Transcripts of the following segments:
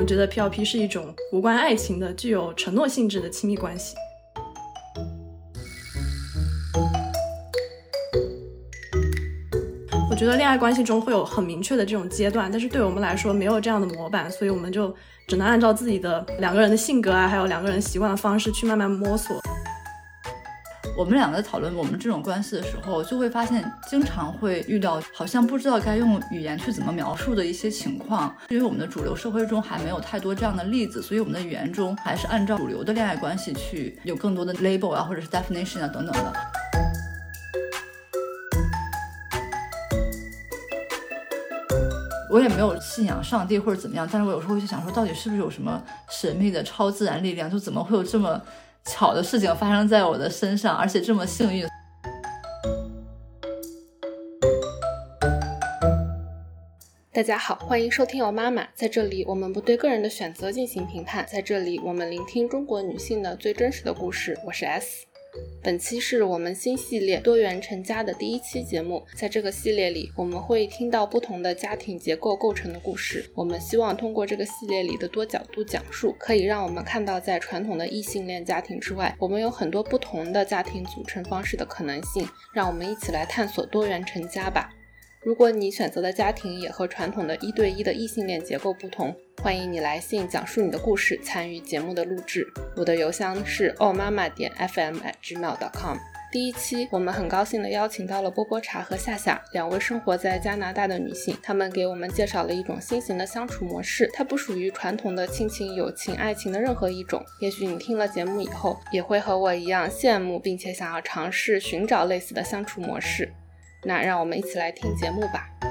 们觉得 P L P 是一种无关爱情的、具有承诺性质的亲密关系。我觉得恋爱关系中会有很明确的这种阶段，但是对我们来说没有这样的模板，所以我们就只能按照自己的两个人的性格啊，还有两个人习惯的方式去慢慢摸索。我们两个在讨论我们这种关系的时候，就会发现经常会遇到好像不知道该用语言去怎么描述的一些情况。因为我们的主流社会中还没有太多这样的例子，所以我们的语言中还是按照主流的恋爱关系去有更多的 label 啊，或者是 definition 啊等等的。我也没有信仰上帝或者怎么样，但是我有时候会去想说，到底是不是有什么神秘的超自然力量？就怎么会有这么。巧的事情发生在我的身上，而且这么幸运。大家好，欢迎收听我妈妈，在这里我们不对个人的选择进行评判，在这里我们聆听中国女性的最真实的故事。我是 S。本期是我们新系列多元成家的第一期节目。在这个系列里，我们会听到不同的家庭结构构成的故事。我们希望通过这个系列里的多角度讲述，可以让我们看到在传统的异性恋家庭之外，我们有很多不同的家庭组成方式的可能性。让我们一起来探索多元成家吧。如果你选择的家庭也和传统的一对一的异性恋结构不同，欢迎你来信讲述你的故事，参与节目的录制。我的邮箱是 o 妈妈点 fm at gmail.com。第一期，我们很高兴的邀请到了波波茶和夏夏两位生活在加拿大的女性，她们给我们介绍了一种新型的相处模式，它不属于传统的亲情、友情、爱情的任何一种。也许你听了节目以后，也会和我一样羡慕，并且想要尝试寻找类似的相处模式。那让我们一起来听节目吧。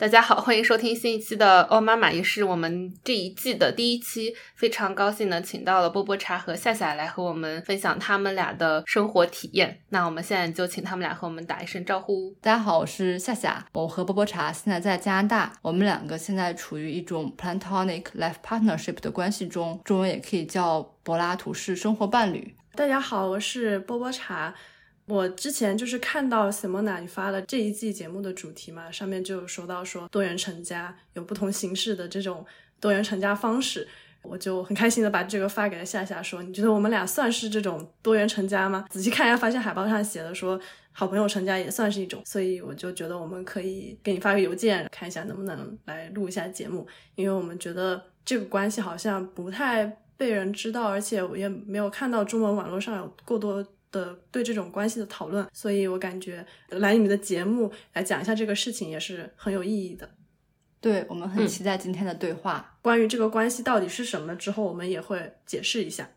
大家好，欢迎收听新一期的《哦妈妈》，也是我们这一季的第一期。非常高兴的请到了波波茶和夏夏来和我们分享他们俩的生活体验。那我们现在就请他们俩和我们打一声招呼。大家好，我是夏夏，我和波波茶现在在加拿大，我们两个现在处于一种 platonic life partnership 的关系中，中文也可以叫柏拉图式生活伴侣。大家好，我是波波茶。我之前就是看到 Simona 你发了这一季节目的主题嘛，上面就有说到说多元成家有不同形式的这种多元成家方式，我就很开心的把这个发给了夏夏，说你觉得我们俩算是这种多元成家吗？仔细看一下，发现海报上写的说好朋友成家也算是一种，所以我就觉得我们可以给你发个邮件，看一下能不能来录一下节目，因为我们觉得这个关系好像不太被人知道，而且我也没有看到中文网络上有过多。的对这种关系的讨论，所以我感觉来你们的节目来讲一下这个事情也是很有意义的。对我们很期待今天的对话。关于这个关系到底是什么，之后我们也会解释一下。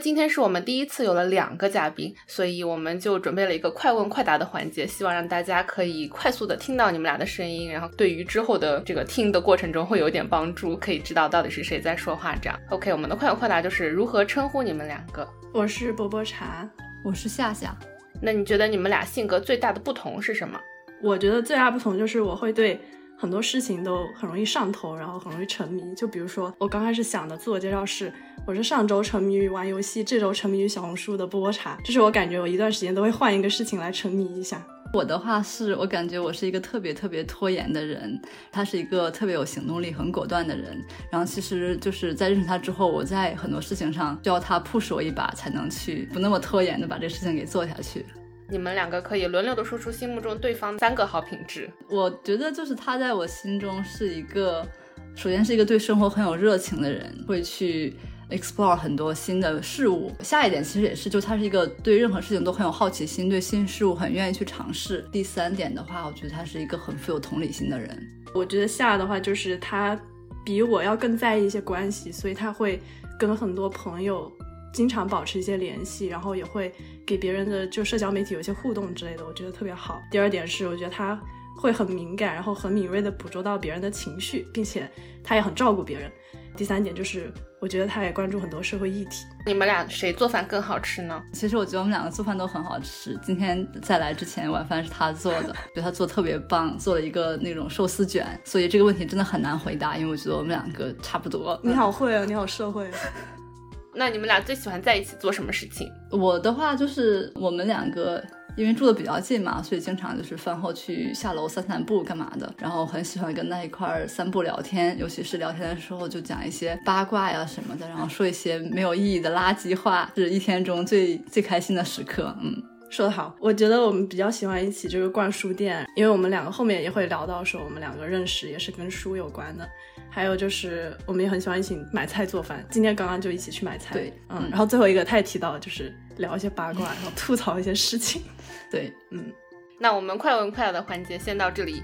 今天是我们第一次有了两个嘉宾，所以我们就准备了一个快问快答的环节，希望让大家可以快速的听到你们俩的声音，然后对于之后的这个听的过程中会有一点帮助，可以知道到底是谁在说话。这样，OK，我们的快问快答就是如何称呼你们两个？我是波波茶，我是夏夏。那你觉得你们俩性格最大的不同是什么？我觉得最大不同就是我会对。很多事情都很容易上头，然后很容易沉迷。就比如说，我刚开始想的自我介绍是，我是上周沉迷于玩游戏，这周沉迷于小红书的波波茶。就是我感觉我一段时间都会换一个事情来沉迷一下。我的话是我感觉我是一个特别特别拖延的人，他是一个特别有行动力、很果断的人。然后其实就是在认识他之后，我在很多事情上需要他 push 我一把，才能去不那么拖延的把这事情给做下去。你们两个可以轮流的说出心目中对方三个好品质。我觉得就是他在我心中是一个，首先是一个对生活很有热情的人，会去 explore 很多新的事物。下一点其实也是，就他是一个对任何事情都很有好奇心，对新事物很愿意去尝试。第三点的话，我觉得他是一个很富有同理心的人。我觉得下的话就是他比我要更在意一些关系，所以他会跟很多朋友。经常保持一些联系，然后也会给别人的就社交媒体有一些互动之类的，我觉得特别好。第二点是，我觉得他会很敏感，然后很敏锐的捕捉到别人的情绪，并且他也很照顾别人。第三点就是，我觉得他也关注很多社会议题。你们俩谁做饭更好吃呢？其实我觉得我们两个做饭都很好吃。今天在来之前，晚饭是他做的，觉得他做特别棒，做了一个那种寿司卷。所以这个问题真的很难回答，因为我觉得我们两个差不多。你好会啊，你好社会。那你们俩最喜欢在一起做什么事情？我的话就是我们两个因为住的比较近嘛，所以经常就是饭后去下楼散散步干嘛的。然后很喜欢跟他一块儿散步聊天，尤其是聊天的时候就讲一些八卦呀什么的，然后说一些没有意义的垃圾话，是一天中最最开心的时刻。嗯。说得好，我觉得我们比较喜欢一起就是逛书店，因为我们两个后面也会聊到说我们两个认识也是跟书有关的。还有就是我们也很喜欢一起买菜做饭，今天刚刚就一起去买菜。对，嗯，然后最后一个他也提到就是聊一些八卦，然后吐槽一些事情。对，嗯，那我们快问快答的环节先到这里。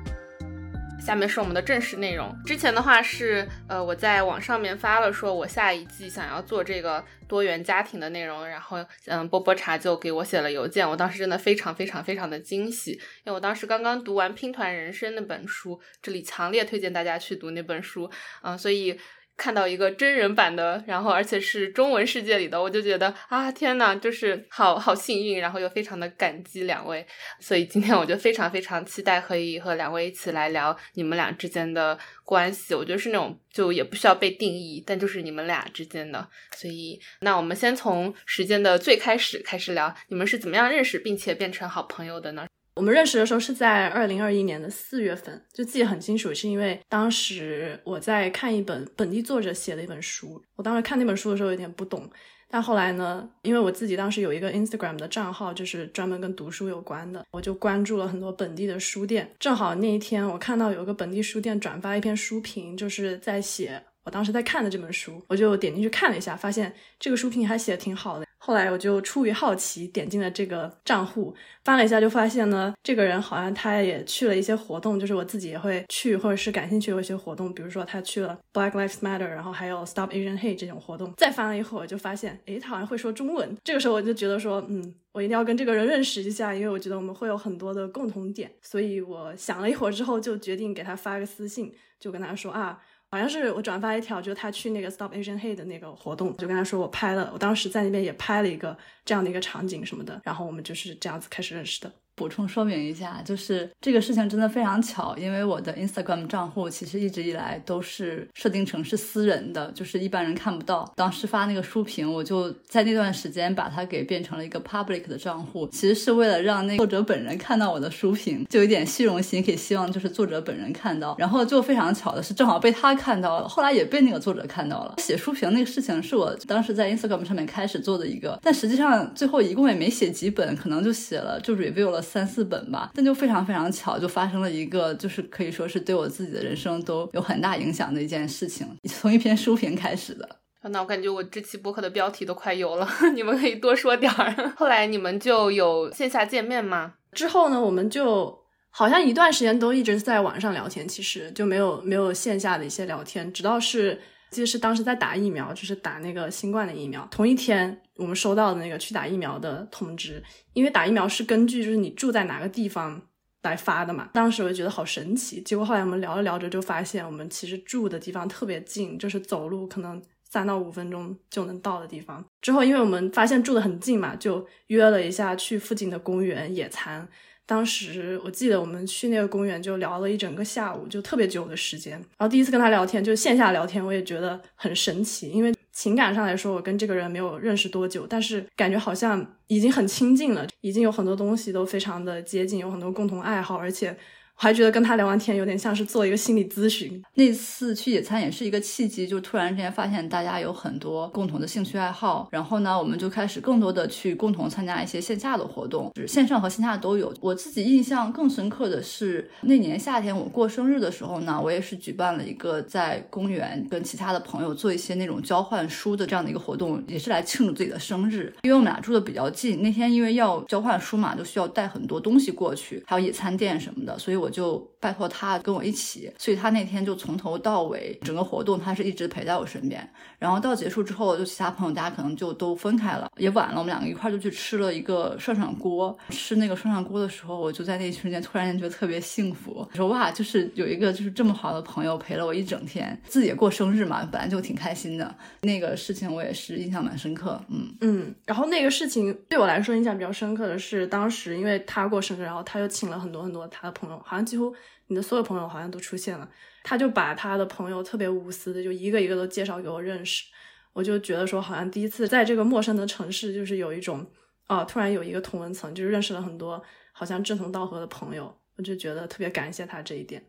下面是我们的正式内容。之前的话是，呃，我在网上面发了，说我下一季想要做这个多元家庭的内容，然后，嗯，波波茶就给我写了邮件，我当时真的非常非常非常的惊喜，因为我当时刚刚读完《拼团人生》那本书，这里强烈推荐大家去读那本书，嗯，所以。看到一个真人版的，然后而且是中文世界里的，我就觉得啊天呐，就是好好幸运，然后又非常的感激两位，所以今天我就非常非常期待可以和两位一起来聊你们俩之间的关系。我觉得是那种就也不需要被定义，但就是你们俩之间的。所以那我们先从时间的最开始开始聊，你们是怎么样认识并且变成好朋友的呢？我们认识的时候是在二零二一年的四月份，就记得很清楚，是因为当时我在看一本本地作者写的一本书。我当时看那本书的时候有点不懂，但后来呢，因为我自己当时有一个 Instagram 的账号，就是专门跟读书有关的，我就关注了很多本地的书店。正好那一天我看到有个本地书店转发一篇书评，就是在写我当时在看的这本书，我就点进去看了一下，发现这个书评还写的挺好的。后来我就出于好奇点进了这个账户，翻了一下，就发现呢，这个人好像他也去了一些活动，就是我自己也会去或者是感兴趣的一些活动，比如说他去了 Black Lives Matter，然后还有 Stop Asian Hate 这种活动。再翻了一会儿，就发现，诶，他好像会说中文。这个时候我就觉得说，嗯，我一定要跟这个人认识一下，因为我觉得我们会有很多的共同点。所以我想了一会儿之后，就决定给他发个私信，就跟他说啊。好像是我转发一条，就是他去那个 Stop Asian Hate 的那个活动，就跟他说我拍了，我当时在那边也拍了一个这样的一个场景什么的，然后我们就是这样子开始认识的。补充说明一下，就是这个事情真的非常巧，因为我的 Instagram 账户其实一直以来都是设定成是私人的，就是一般人看不到。当时发那个书评，我就在那段时间把它给变成了一个 public 的账户，其实是为了让那作者本人看到我的书评，就有点虚荣心，可以希望就是作者本人看到。然后就非常巧的是，正好被他看到了，后来也被那个作者看到了。写书评那个事情是我当时在 Instagram 上面开始做的一个，但实际上最后一共也没写几本，可能就写了就 review 了。三四本吧，但就非常非常巧，就发生了一个，就是可以说是对我自己的人生都有很大影响的一件事情，从一篇书评开始的。那我感觉我这期播客的标题都快有了，你们可以多说点儿。后来你们就有线下见面吗？之后呢，我们就好像一段时间都一直在网上聊天，其实就没有没有线下的一些聊天，直到是。记得是当时在打疫苗，就是打那个新冠的疫苗。同一天，我们收到的那个去打疫苗的通知，因为打疫苗是根据就是你住在哪个地方来发的嘛。当时我就觉得好神奇。结果后来我们聊着聊着就发现，我们其实住的地方特别近，就是走路可能三到五分钟就能到的地方。之后，因为我们发现住的很近嘛，就约了一下去附近的公园野餐。当时我记得我们去那个公园就聊了一整个下午，就特别久的时间。然后第一次跟他聊天，就线下聊天，我也觉得很神奇，因为情感上来说，我跟这个人没有认识多久，但是感觉好像已经很亲近了，已经有很多东西都非常的接近，有很多共同爱好，而且。我还觉得跟他聊完天有点像是做一个心理咨询。那次去野餐也是一个契机，就突然之间发现大家有很多共同的兴趣爱好，然后呢，我们就开始更多的去共同参加一些线下的活动，就是线上和线下都有。我自己印象更深刻的是那年夏天我过生日的时候呢，我也是举办了一个在公园跟其他的朋友做一些那种交换书的这样的一个活动，也是来庆祝自己的生日。因为我们俩住的比较近，那天因为要交换书嘛，就需要带很多东西过去，还有野餐垫什么的，所以我。我就拜托他跟我一起，所以他那天就从头到尾整个活动，他是一直陪在我身边。然后到结束之后，就其他朋友大家可能就都分开了，也晚了，我们两个一块就去吃了一个涮涮锅。吃那个涮涮锅的时候，我就在那一瞬间突然间觉得特别幸福，说哇，就是有一个就是这么好的朋友陪了我一整天。自己也过生日嘛，本来就挺开心的。那个事情我也是印象蛮深刻，嗯嗯。然后那个事情对我来说印象比较深刻的是，当时因为他过生日，然后他又请了很多很多他的朋友。好像几乎你的所有朋友好像都出现了，他就把他的朋友特别无私的就一个一个都介绍给我认识，我就觉得说好像第一次在这个陌生的城市，就是有一种啊，突然有一个同文层，就是认识了很多好像志同道合的朋友，我就觉得特别感谢他这一点。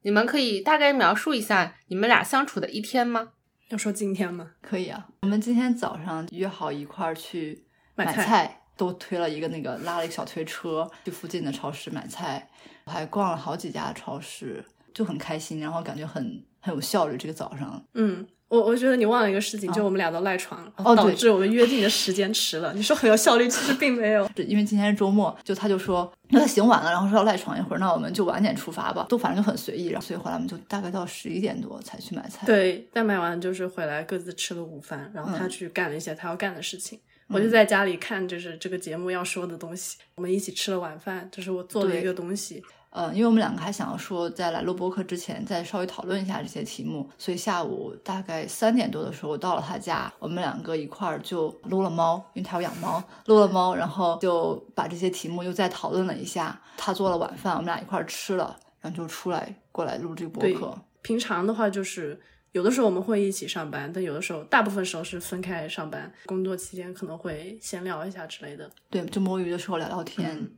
你们可以大概描述一下你们俩相处的一天吗？要说今天吗？可以啊，我们今天早上约好一块儿去买菜，都推了一个那个拉了一个小推车去附近的超市买菜，还逛了好几家超市，就很开心，然后感觉很很有效率。这个早上，嗯。我我觉得你忘了一个事情，就我们俩都赖床，哦，导致我们约定的时间迟了。你说很有效率，其实并没有。因为今天是周末，就他就说他醒晚了，然后说要赖床一会儿，那我们就晚点出发吧，都反正就很随意。然后所以后来我们就大概到十一点多才去买菜。对，但买完就是回来各自吃了午饭，然后他去干了一些他要干的事情，我就在家里看就是这个节目要说的东西。我们一起吃了晚饭，这是我做的一个东西。呃，因为我们两个还想要说，在来录播课之前再稍微讨论一下这些题目，所以下午大概三点多的时候我到了他家，我们两个一块儿就撸了猫，因为他有养猫，撸了猫，然后就把这些题目又再讨论了一下。他做了晚饭，我们俩一块儿吃了，然后就出来过来录这个播客。平常的话就是有的时候我们会一起上班，但有的时候大部分时候是分开上班。工作期间可能会闲聊一下之类的。对，就摸鱼的时候聊聊天。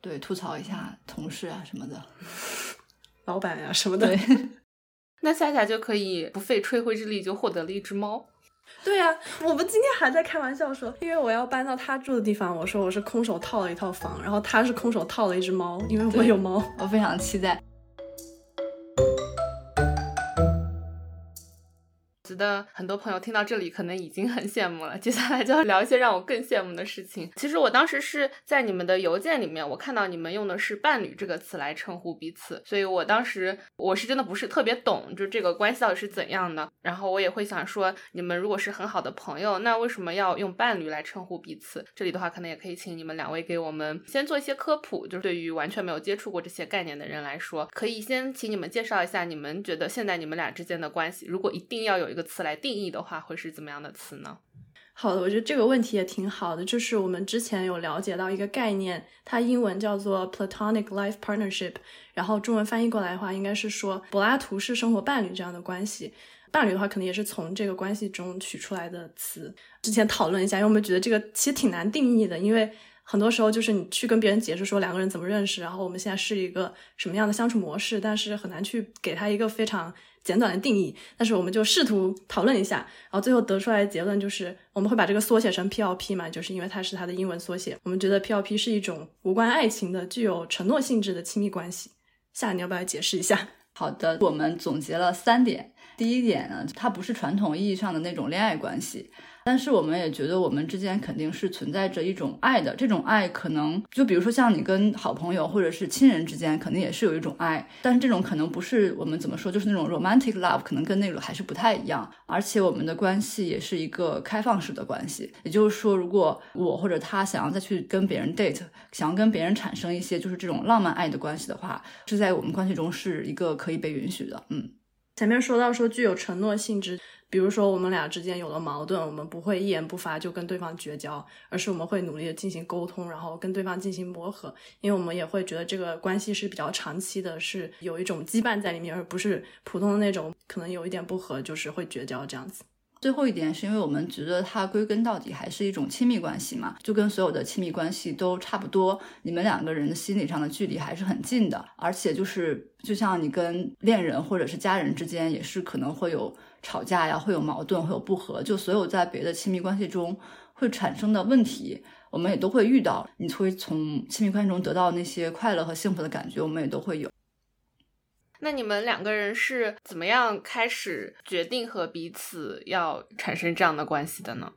对，吐槽一下同事啊什么的，老板呀什么的。那夏夏就可以不费吹灰之力就获得了一只猫。对呀，我们今天还在开玩笑说，因为我要搬到他住的地方，我说我是空手套了一套房，然后他是空手套了一只猫，因为我有猫，我非常期待。觉得很多朋友听到这里可能已经很羡慕了，接下来就要聊一些让我更羡慕的事情。其实我当时是在你们的邮件里面，我看到你们用的是“伴侣”这个词来称呼彼此，所以我当时我是真的不是特别懂，就这个关系到底是怎样的。然后我也会想说，你们如果是很好的朋友，那为什么要用“伴侣”来称呼彼此？这里的话，可能也可以请你们两位给我们先做一些科普，就是对于完全没有接触过这些概念的人来说，可以先请你们介绍一下，你们觉得现在你们俩之间的关系，如果一定要有这个词来定义的话，会是怎么样的词呢？好的，我觉得这个问题也挺好的。就是我们之前有了解到一个概念，它英文叫做 platonic life partnership，然后中文翻译过来的话，应该是说柏拉图式生活伴侣这样的关系。伴侣的话，可能也是从这个关系中取出来的词。之前讨论一下，因为我们觉得这个其实挺难定义的，因为很多时候就是你去跟别人解释说两个人怎么认识，然后我们现在是一个什么样的相处模式，但是很难去给他一个非常。简短的定义，但是我们就试图讨论一下，然后最后得出来的结论就是，我们会把这个缩写成 PLP 嘛，就是因为它是它的英文缩写。我们觉得 PLP 是一种无关爱情的、具有承诺性质的亲密关系。夏，你要不要解释一下？好的，我们总结了三点。第一点呢，它不是传统意义上的那种恋爱关系。但是我们也觉得我们之间肯定是存在着一种爱的，这种爱可能就比如说像你跟好朋友或者是亲人之间，肯定也是有一种爱，但是这种可能不是我们怎么说，就是那种 romantic love，可能跟那种还是不太一样。而且我们的关系也是一个开放式的关系，也就是说，如果我或者他想要再去跟别人 date，想要跟别人产生一些就是这种浪漫爱的关系的话，是在我们关系中是一个可以被允许的。嗯，前面说到说具有承诺性质。比如说，我们俩之间有了矛盾，我们不会一言不发就跟对方绝交，而是我们会努力的进行沟通，然后跟对方进行磨合，因为我们也会觉得这个关系是比较长期的，是有一种羁绊在里面，而不是普通的那种可能有一点不合就是会绝交这样子。最后一点是因为我们觉得它归根到底还是一种亲密关系嘛，就跟所有的亲密关系都差不多，你们两个人的心理上的距离还是很近的，而且就是就像你跟恋人或者是家人之间也是可能会有。吵架呀，会有矛盾，会有不和，就所有在别的亲密关系中会产生的问题，我们也都会遇到。你会从亲密关系中得到那些快乐和幸福的感觉，我们也都会有。那你们两个人是怎么样开始决定和彼此要产生这样的关系的呢？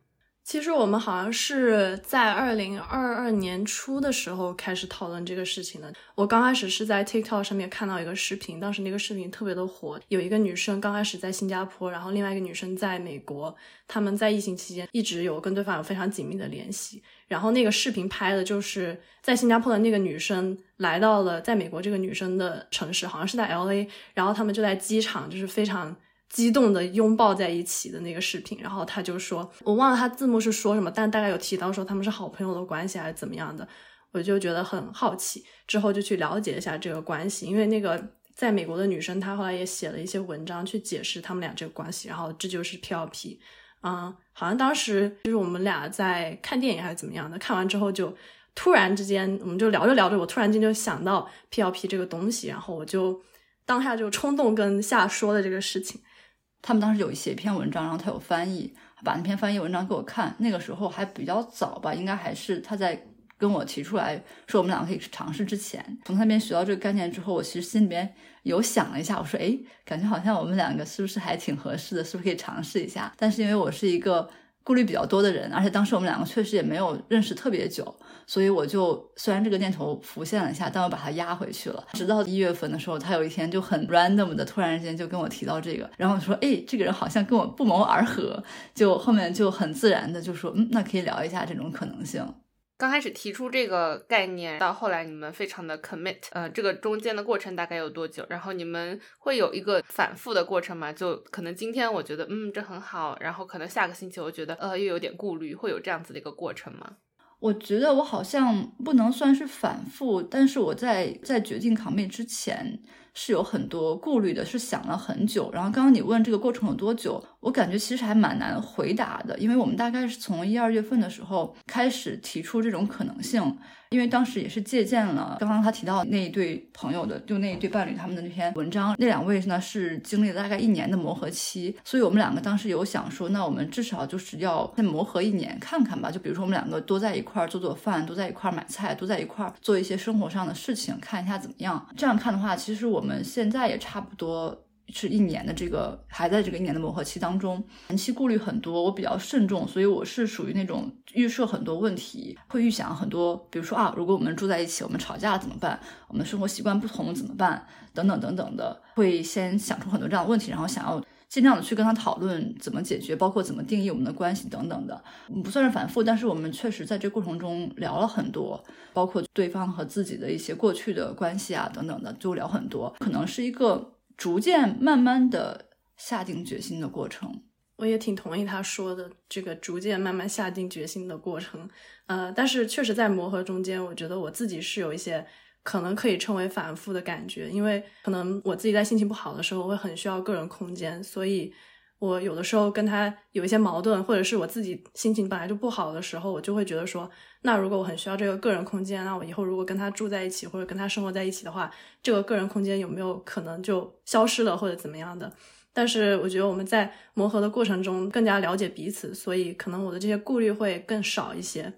其实我们好像是在二零二二年初的时候开始讨论这个事情的。我刚开始是在 TikTok 上面看到一个视频，当时那个视频特别的火。有一个女生刚开始在新加坡，然后另外一个女生在美国，他们在疫情期间一直有跟对方有非常紧密的联系。然后那个视频拍的就是在新加坡的那个女生来到了在美国这个女生的城市，好像是在 LA，然后他们就在机场，就是非常。激动的拥抱在一起的那个视频，然后他就说，我忘了他字幕是说什么，但大概有提到说他们是好朋友的关系还是怎么样的，我就觉得很好奇，之后就去了解一下这个关系，因为那个在美国的女生她后来也写了一些文章去解释他们俩这个关系，然后这就是 P L P，嗯，好像当时就是我们俩在看电影还是怎么样的，看完之后就突然之间，我们就聊着聊着，我突然间就想到 PLP 这个东西，然后我就当下就冲动跟夏说的这个事情。他们当时有写一篇文章，然后他有翻译，把那篇翻译文章给我看。那个时候还比较早吧，应该还是他在跟我提出来说我们两个可以尝试之前。从他那边学到这个概念之后，我其实心里面有想了一下，我说，哎，感觉好像我们两个是不是还挺合适的，是不是可以尝试一下？但是因为我是一个。顾虑比较多的人，而且当时我们两个确实也没有认识特别久，所以我就虽然这个念头浮现了一下，但我把它压回去了。直到一月份的时候，他有一天就很 random 的突然之间就跟我提到这个，然后我说：“哎，这个人好像跟我不谋而合。”就后面就很自然的就说：“嗯，那可以聊一下这种可能性。”刚开始提出这个概念，到后来你们非常的 commit，呃，这个中间的过程大概有多久？然后你们会有一个反复的过程吗？就可能今天我觉得，嗯，这很好，然后可能下个星期我觉得，呃，又有点顾虑，会有这样子的一个过程吗？我觉得我好像不能算是反复，但是我在在决定 commit 之前。是有很多顾虑的，是想了很久。然后刚刚你问这个过程有多久，我感觉其实还蛮难回答的，因为我们大概是从一二月份的时候开始提出这种可能性。因为当时也是借鉴了刚刚他提到那一对朋友的，就那一对伴侣他们的那篇文章。那两位呢是经历了大概一年的磨合期，所以我们两个当时有想说，那我们至少就是要再磨合一年看看吧。就比如说我们两个多在一块儿做做饭，多在一块儿买菜，多在一块儿做一些生活上的事情，看一下怎么样。这样看的话，其实我们现在也差不多。是一年的这个还在这个一年的磨合期当中，前期顾虑很多，我比较慎重，所以我是属于那种预设很多问题，会预想很多，比如说啊，如果我们住在一起，我们吵架了怎么办？我们生活习惯不同怎么办？等等等等的，会先想出很多这样的问题，然后想要尽量的去跟他讨论怎么解决，包括怎么定义我们的关系等等的，不算是反复，但是我们确实在这过程中聊了很多，包括对方和自己的一些过去的关系啊等等的，就聊很多，可能是一个。逐渐慢慢的下定决心的过程，我也挺同意他说的这个逐渐慢慢下定决心的过程。呃，但是确实在磨合中间，我觉得我自己是有一些可能可以称为反复的感觉，因为可能我自己在心情不好的时候会很需要个人空间，所以。我有的时候跟他有一些矛盾，或者是我自己心情本来就不好的时候，我就会觉得说，那如果我很需要这个个人空间，那我以后如果跟他住在一起，或者跟他生活在一起的话，这个个人空间有没有可能就消失了，或者怎么样的？但是我觉得我们在磨合的过程中更加了解彼此，所以可能我的这些顾虑会更少一些。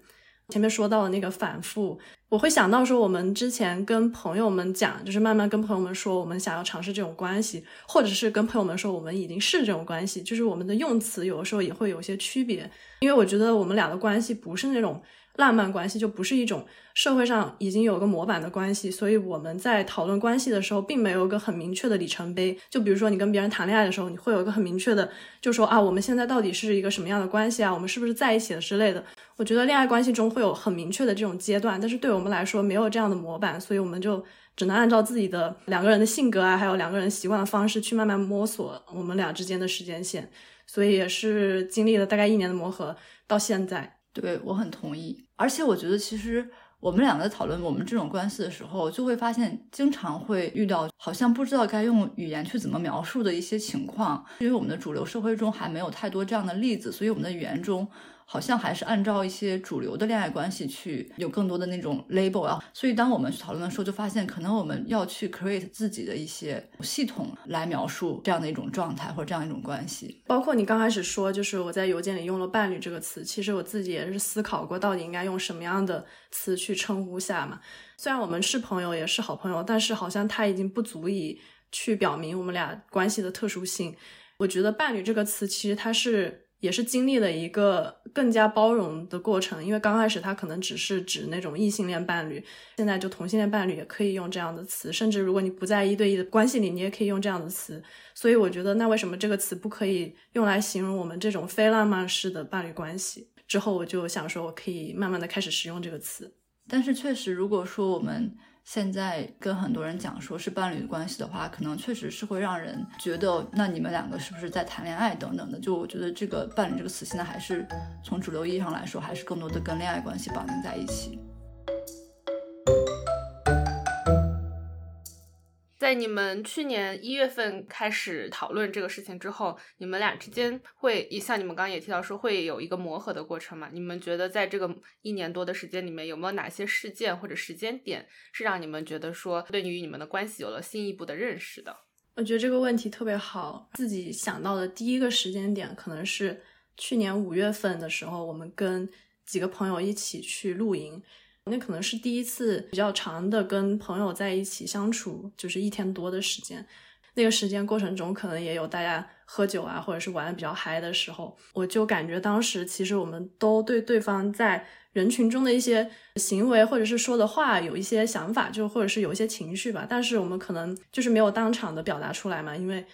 前面说到的那个反复，我会想到说，我们之前跟朋友们讲，就是慢慢跟朋友们说，我们想要尝试这种关系，或者是跟朋友们说，我们已经是这种关系，就是我们的用词有的时候也会有些区别，因为我觉得我们俩的关系不是那种。浪漫关系就不是一种社会上已经有个模板的关系，所以我们在讨论关系的时候，并没有一个很明确的里程碑。就比如说你跟别人谈恋爱的时候，你会有一个很明确的，就说啊，我们现在到底是一个什么样的关系啊？我们是不是在一起了之类的？我觉得恋爱关系中会有很明确的这种阶段，但是对我们来说没有这样的模板，所以我们就只能按照自己的两个人的性格啊，还有两个人习惯的方式去慢慢摸索我们俩之间的时间线。所以也是经历了大概一年的磨合，到现在。对我很同意，而且我觉得其实我们两个在讨论我们这种关系的时候，就会发现经常会遇到好像不知道该用语言去怎么描述的一些情况，因为我们的主流社会中还没有太多这样的例子，所以我们的语言中。好像还是按照一些主流的恋爱关系去有更多的那种 label 啊，所以当我们去讨论的时候，就发现可能我们要去 create 自己的一些系统来描述这样的一种状态或者这样一种关系。包括你刚开始说，就是我在邮件里用了“伴侣”这个词，其实我自己也是思考过，到底应该用什么样的词去称呼下嘛。虽然我们是朋友，也是好朋友，但是好像他已经不足以去表明我们俩关系的特殊性。我觉得“伴侣”这个词其实它是。也是经历了一个更加包容的过程，因为刚开始他可能只是指那种异性恋伴侣，现在就同性恋伴侣也可以用这样的词，甚至如果你不在一对一的关系里，你也可以用这样的词。所以我觉得，那为什么这个词不可以用来形容我们这种非浪漫式的伴侣关系？之后我就想说，我可以慢慢的开始使用这个词。但是确实，如果说我们。现在跟很多人讲说是伴侣关系的话，可能确实是会让人觉得，那你们两个是不是在谈恋爱等等的？就我觉得这个伴侣这个词现在还是从主流意义上来说，还是更多的跟恋爱关系绑定在一起。在你们去年一月份开始讨论这个事情之后，你们俩之间会像你们刚刚也提到说会有一个磨合的过程嘛？你们觉得在这个一年多的时间里面，有没有哪些事件或者时间点是让你们觉得说对于你们的关系有了进一步的认识的？我觉得这个问题特别好，自己想到的第一个时间点可能是去年五月份的时候，我们跟几个朋友一起去露营，那可能是第一次比较长的跟朋友在一起相处，就是一天多的时间。那个时间过程中，可能也有大家喝酒啊，或者是玩的比较嗨的时候，我就感觉当时其实我们都对对方在。人群中的一些行为，或者是说的话，有一些想法，就或者是有一些情绪吧。但是我们可能就是没有当场的表达出来嘛，因为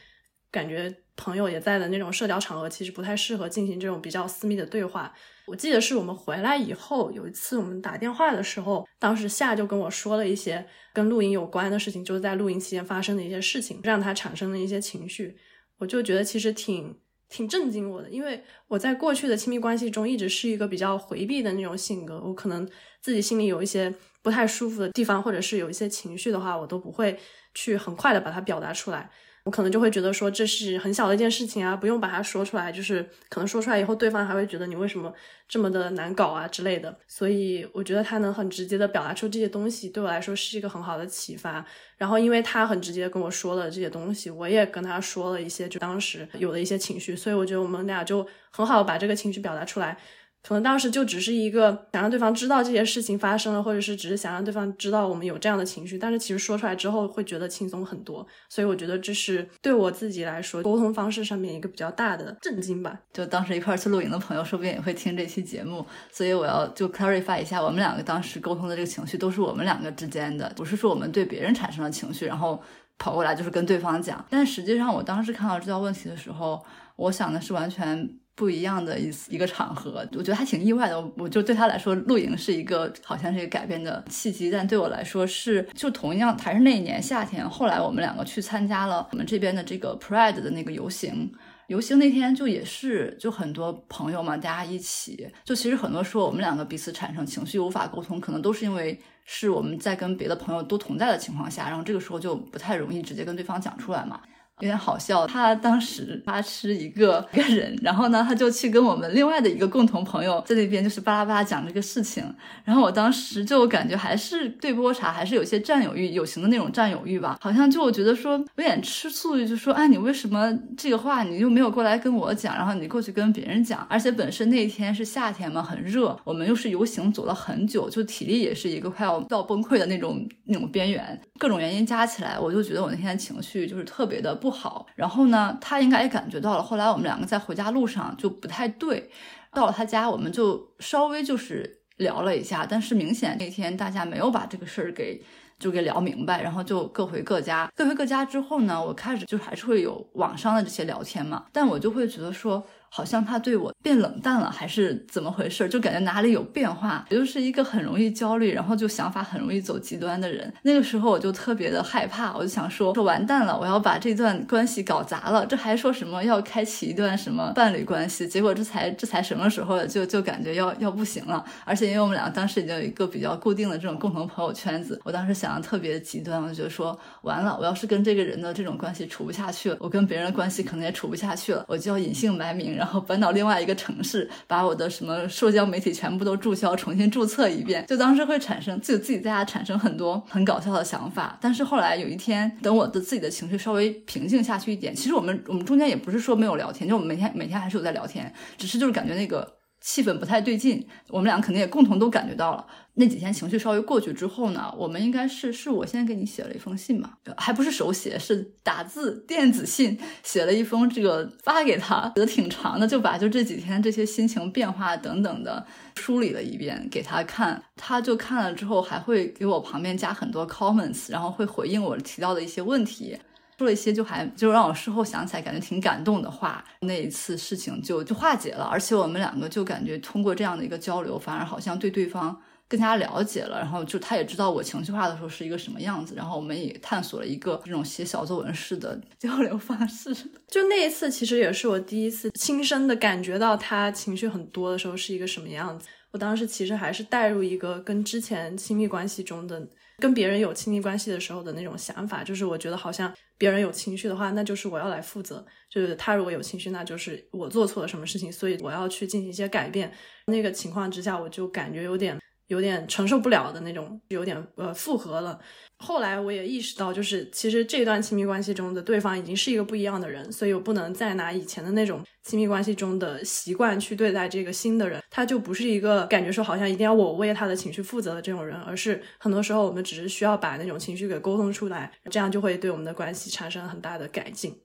感觉朋友也在的那种社交场合，其实不太适合进行这种比较私密的对话。我记得是我们回来以后，有一次我们打电话的时候，当时夏就跟我说了一些跟露营有关的事情，就是在露营期间发生的一些事情，让他产生了一些情绪。我就觉得其实挺。挺震惊我的，因为我在过去的亲密关系中一直是一个比较回避的那种性格，我可能自己心里有一些不太舒服的地方，或者是有一些情绪的话，我都不会去很快的把它表达出来。我可能就会觉得说这是很小的一件事情啊，不用把它说出来。就是可能说出来以后，对方还会觉得你为什么这么的难搞啊之类的。所以我觉得他能很直接的表达出这些东西，对我来说是一个很好的启发。然后因为他很直接跟我说了这些东西，我也跟他说了一些就当时有的一些情绪，所以我觉得我们俩就很好把这个情绪表达出来。可能当时就只是一个想让对方知道这些事情发生了，或者是只是想让对方知道我们有这样的情绪，但是其实说出来之后会觉得轻松很多，所以我觉得这是对我自己来说沟通方式上面一个比较大的震惊吧。就当时一块去露营的朋友，说不定也会听这期节目，所以我要就 clarify 一下，我们两个当时沟通的这个情绪都是我们两个之间的，不是说我们对别人产生了情绪，然后跑过来就是跟对方讲。但实际上，我当时看到这道问题的时候，我想的是完全。不一样的一一个场合，我觉得还挺意外的。我就对他来说，露营是一个好像是一个改变的契机，但对我来说是就同样还是那一年夏天。后来我们两个去参加了我们这边的这个 Pride 的那个游行，游行那天就也是就很多朋友嘛，大家一起就其实很多说我们两个彼此产生情绪无法沟通，可能都是因为是我们在跟别的朋友都同在的情况下，然后这个时候就不太容易直接跟对方讲出来嘛。有点好笑，他当时他吃一个一个人，然后呢，他就去跟我们另外的一个共同朋友在那边就是巴拉巴拉讲这个事情，然后我当时就感觉还是对波茶还是有些占有欲，友情的那种占有欲吧，好像就我觉得说有点吃醋，就说哎，你为什么这个话你又没有过来跟我讲，然后你过去跟别人讲，而且本身那天是夏天嘛，很热，我们又是游行走了很久，就体力也是一个快要到崩溃的那种那种边缘，各种原因加起来，我就觉得我那天情绪就是特别的不。不好，然后呢，他应该也感觉到了。后来我们两个在回家路上就不太对，到了他家，我们就稍微就是聊了一下，但是明显那天大家没有把这个事儿给就给聊明白，然后就各回各家。各回各家之后呢，我开始就还是会有网上的这些聊天嘛，但我就会觉得说。好像他对我变冷淡了，还是怎么回事？就感觉哪里有变化。我就是一个很容易焦虑，然后就想法很容易走极端的人。那个时候我就特别的害怕，我就想说说完蛋了，我要把这段关系搞砸了。这还说什么要开启一段什么伴侣关系？结果这才这才什么时候就就感觉要要不行了。而且因为我们两个当时已经有一个比较固定的这种共同朋友圈子，我当时想的特别极端，我就觉得说完了，我要是跟这个人的这种关系处不下去了，我跟别人的关系可能也处不下去了，我就要隐姓埋名。然后搬到另外一个城市，把我的什么社交媒体全部都注销，重新注册一遍。就当时会产生，就自己在家产生很多很搞笑的想法。但是后来有一天，等我的自己的情绪稍微平静下去一点，其实我们我们中间也不是说没有聊天，就我们每天每天还是有在聊天，只是就是感觉那个。气氛不太对劲，我们俩肯定也共同都感觉到了。那几天情绪稍微过去之后呢，我们应该是是我先给你写了一封信吧，还不是手写，是打字电子信，写了一封这个发给他，写的挺长的，就把就这几天这些心情变化等等的梳理了一遍给他看，他就看了之后还会给我旁边加很多 comments，然后会回应我提到的一些问题。说了一些就还就让我事后想起来感觉挺感动的话，那一次事情就就化解了，而且我们两个就感觉通过这样的一个交流，反而好像对对方更加了解了，然后就他也知道我情绪化的时候是一个什么样子，然后我们也探索了一个这种写小作文式的交流方式。就那一次，其实也是我第一次亲身的感觉到他情绪很多的时候是一个什么样子。我当时其实还是带入一个跟之前亲密关系中的跟别人有亲密关系的时候的那种想法，就是我觉得好像别人有情绪的话，那就是我要来负责，就是他如果有情绪，那就是我做错了什么事情，所以我要去进行一些改变。那个情况之下，我就感觉有点。有点承受不了的那种，有点呃复合了。后来我也意识到，就是其实这段亲密关系中的对方已经是一个不一样的人，所以我不能再拿以前的那种亲密关系中的习惯去对待这个新的人。他就不是一个感觉说好像一定要我为他的情绪负责的这种人，而是很多时候我们只是需要把那种情绪给沟通出来，这样就会对我们的关系产生很大的改进。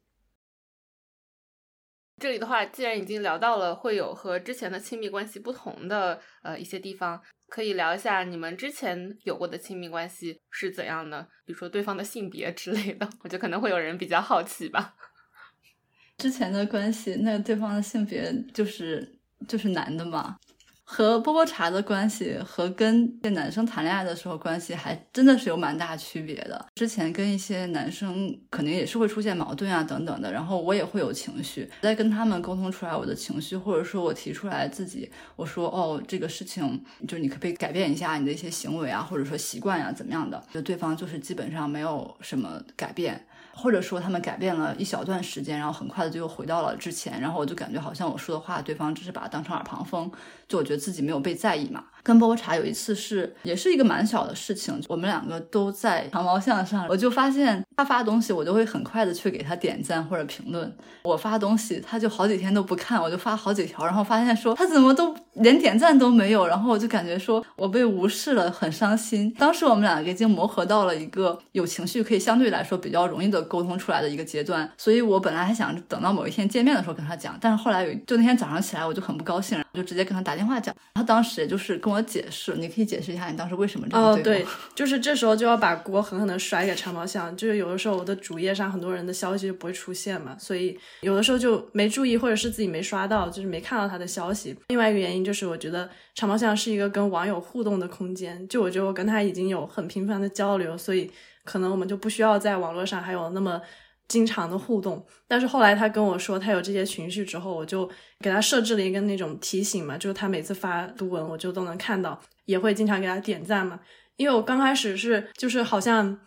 这里的话，既然已经聊到了会有和之前的亲密关系不同的呃一些地方，可以聊一下你们之前有过的亲密关系是怎样的，比如说对方的性别之类的，我觉得可能会有人比较好奇吧。之前的关系，那对方的性别就是就是男的嘛。和波波茶的关系和跟这男生谈恋爱的时候关系还真的是有蛮大区别的。之前跟一些男生肯定也是会出现矛盾啊等等的，然后我也会有情绪，在跟他们沟通出来我的情绪，或者说我提出来自己，我说哦这个事情就是你可不可以改变一下你的一些行为啊，或者说习惯呀怎么样的，就对方就是基本上没有什么改变。或者说他们改变了一小段时间，然后很快的就又回到了之前，然后我就感觉好像我说的话，对方只是把它当成耳旁风，就我觉得自己没有被在意嘛。跟波波茶有一次是也是一个蛮小的事情，我们两个都在长毛象上，我就发现他发东西，我就会很快的去给他点赞或者评论。我发东西，他就好几天都不看，我就发好几条，然后发现说他怎么都连点赞都没有，然后我就感觉说我被无视了，很伤心。当时我们两个已经磨合到了一个有情绪可以相对来说比较容易的沟通出来的一个阶段，所以我本来还想等到某一天见面的时候跟他讲，但是后来有就那天早上起来我就很不高兴，就直接跟他打电话讲，他当时也就是跟我。我解释，你可以解释一下你当时为什么这样对哦，对，就是这时候就要把锅狠狠的甩给长毛象。就是有的时候我的主页上很多人的消息就不会出现嘛，所以有的时候就没注意，或者是自己没刷到，就是没看到他的消息。另外一个原因就是我觉得长毛象是一个跟网友互动的空间，就我觉得我跟他已经有很频繁的交流，所以可能我们就不需要在网络上还有那么。经常的互动，但是后来他跟我说他有这些情绪之后，我就给他设置了一个那种提醒嘛，就是他每次发读文我就都能看到，也会经常给他点赞嘛。因为我刚开始是就是好像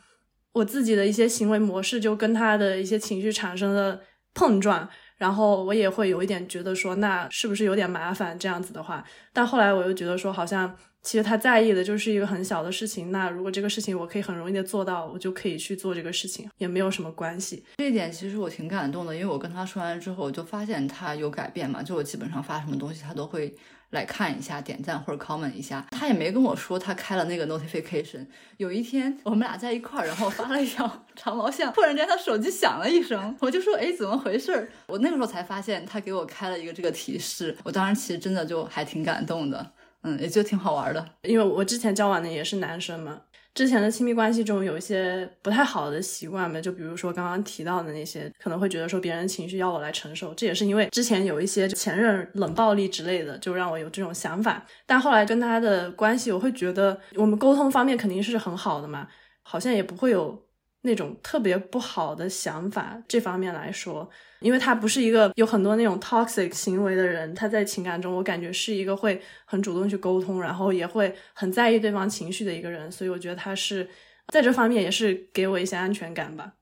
我自己的一些行为模式就跟他的一些情绪产生了碰撞，然后我也会有一点觉得说那是不是有点麻烦这样子的话，但后来我又觉得说好像。其实他在意的就是一个很小的事情，那如果这个事情我可以很容易的做到，我就可以去做这个事情，也没有什么关系。这一点其实我挺感动的，因为我跟他说完之后，我就发现他有改变嘛，就我基本上发什么东西，他都会来看一下，点赞或者 comment 一下。他也没跟我说他开了那个 notification。有一天我们俩在一块儿，然后发了一条长毛象，突然间他手机响了一声，我就说哎怎么回事？我那个时候才发现他给我开了一个这个提示，我当时其实真的就还挺感动的。嗯，也就挺好玩的，因为我之前交往的也是男生嘛，之前的亲密关系中有一些不太好的习惯嘛，就比如说刚刚提到的那些，可能会觉得说别人情绪要我来承受，这也是因为之前有一些前任冷暴力之类的，就让我有这种想法。但后来跟他的关系，我会觉得我们沟通方面肯定是很好的嘛，好像也不会有那种特别不好的想法。这方面来说。因为他不是一个有很多那种 toxic 行为的人，他在情感中，我感觉是一个会很主动去沟通，然后也会很在意对方情绪的一个人，所以我觉得他是在这方面也是给我一些安全感吧。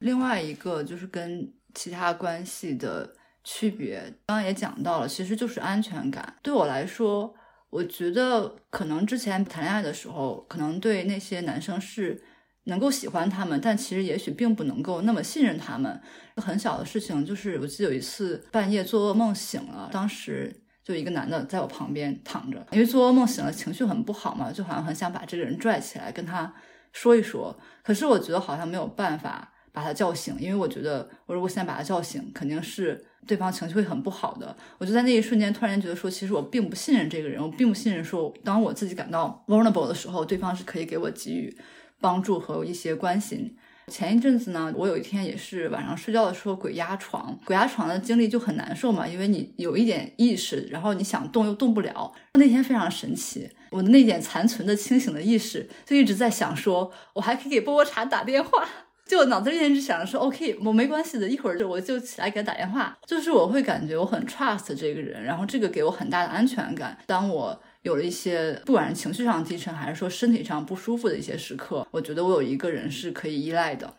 另外一个就是跟其他关系的区别，刚刚也讲到了，其实就是安全感。对我来说，我觉得可能之前谈恋爱的时候，可能对那些男生是。能够喜欢他们，但其实也许并不能够那么信任他们。很小的事情，就是我记得有一次半夜做噩梦醒了，当时就一个男的在我旁边躺着，因为做噩梦醒了，情绪很不好嘛，就好像很想把这个人拽起来跟他说一说。可是我觉得好像没有办法把他叫醒，因为我觉得我如果现在把他叫醒，肯定是对方情绪会很不好的。我就在那一瞬间突然觉得说，其实我并不信任这个人，我并不信任说，当我自己感到 vulnerable 的时候，对方是可以给我给予。帮助和一些关心。前一阵子呢，我有一天也是晚上睡觉的时候鬼压床，鬼压床的经历就很难受嘛，因为你有一点意识，然后你想动又动不了。那天非常神奇，我的那点残存的清醒的意识就一直在想，说我还可以给波波茶打电话，就脑子里面直想着说，OK，我没关系的，一会儿我就起来给他打电话。就是我会感觉我很 trust 这个人，然后这个给我很大的安全感。当我有了一些不管是情绪上低沉，还是说身体上不舒服的一些时刻，我觉得我有一个人是可以依赖的。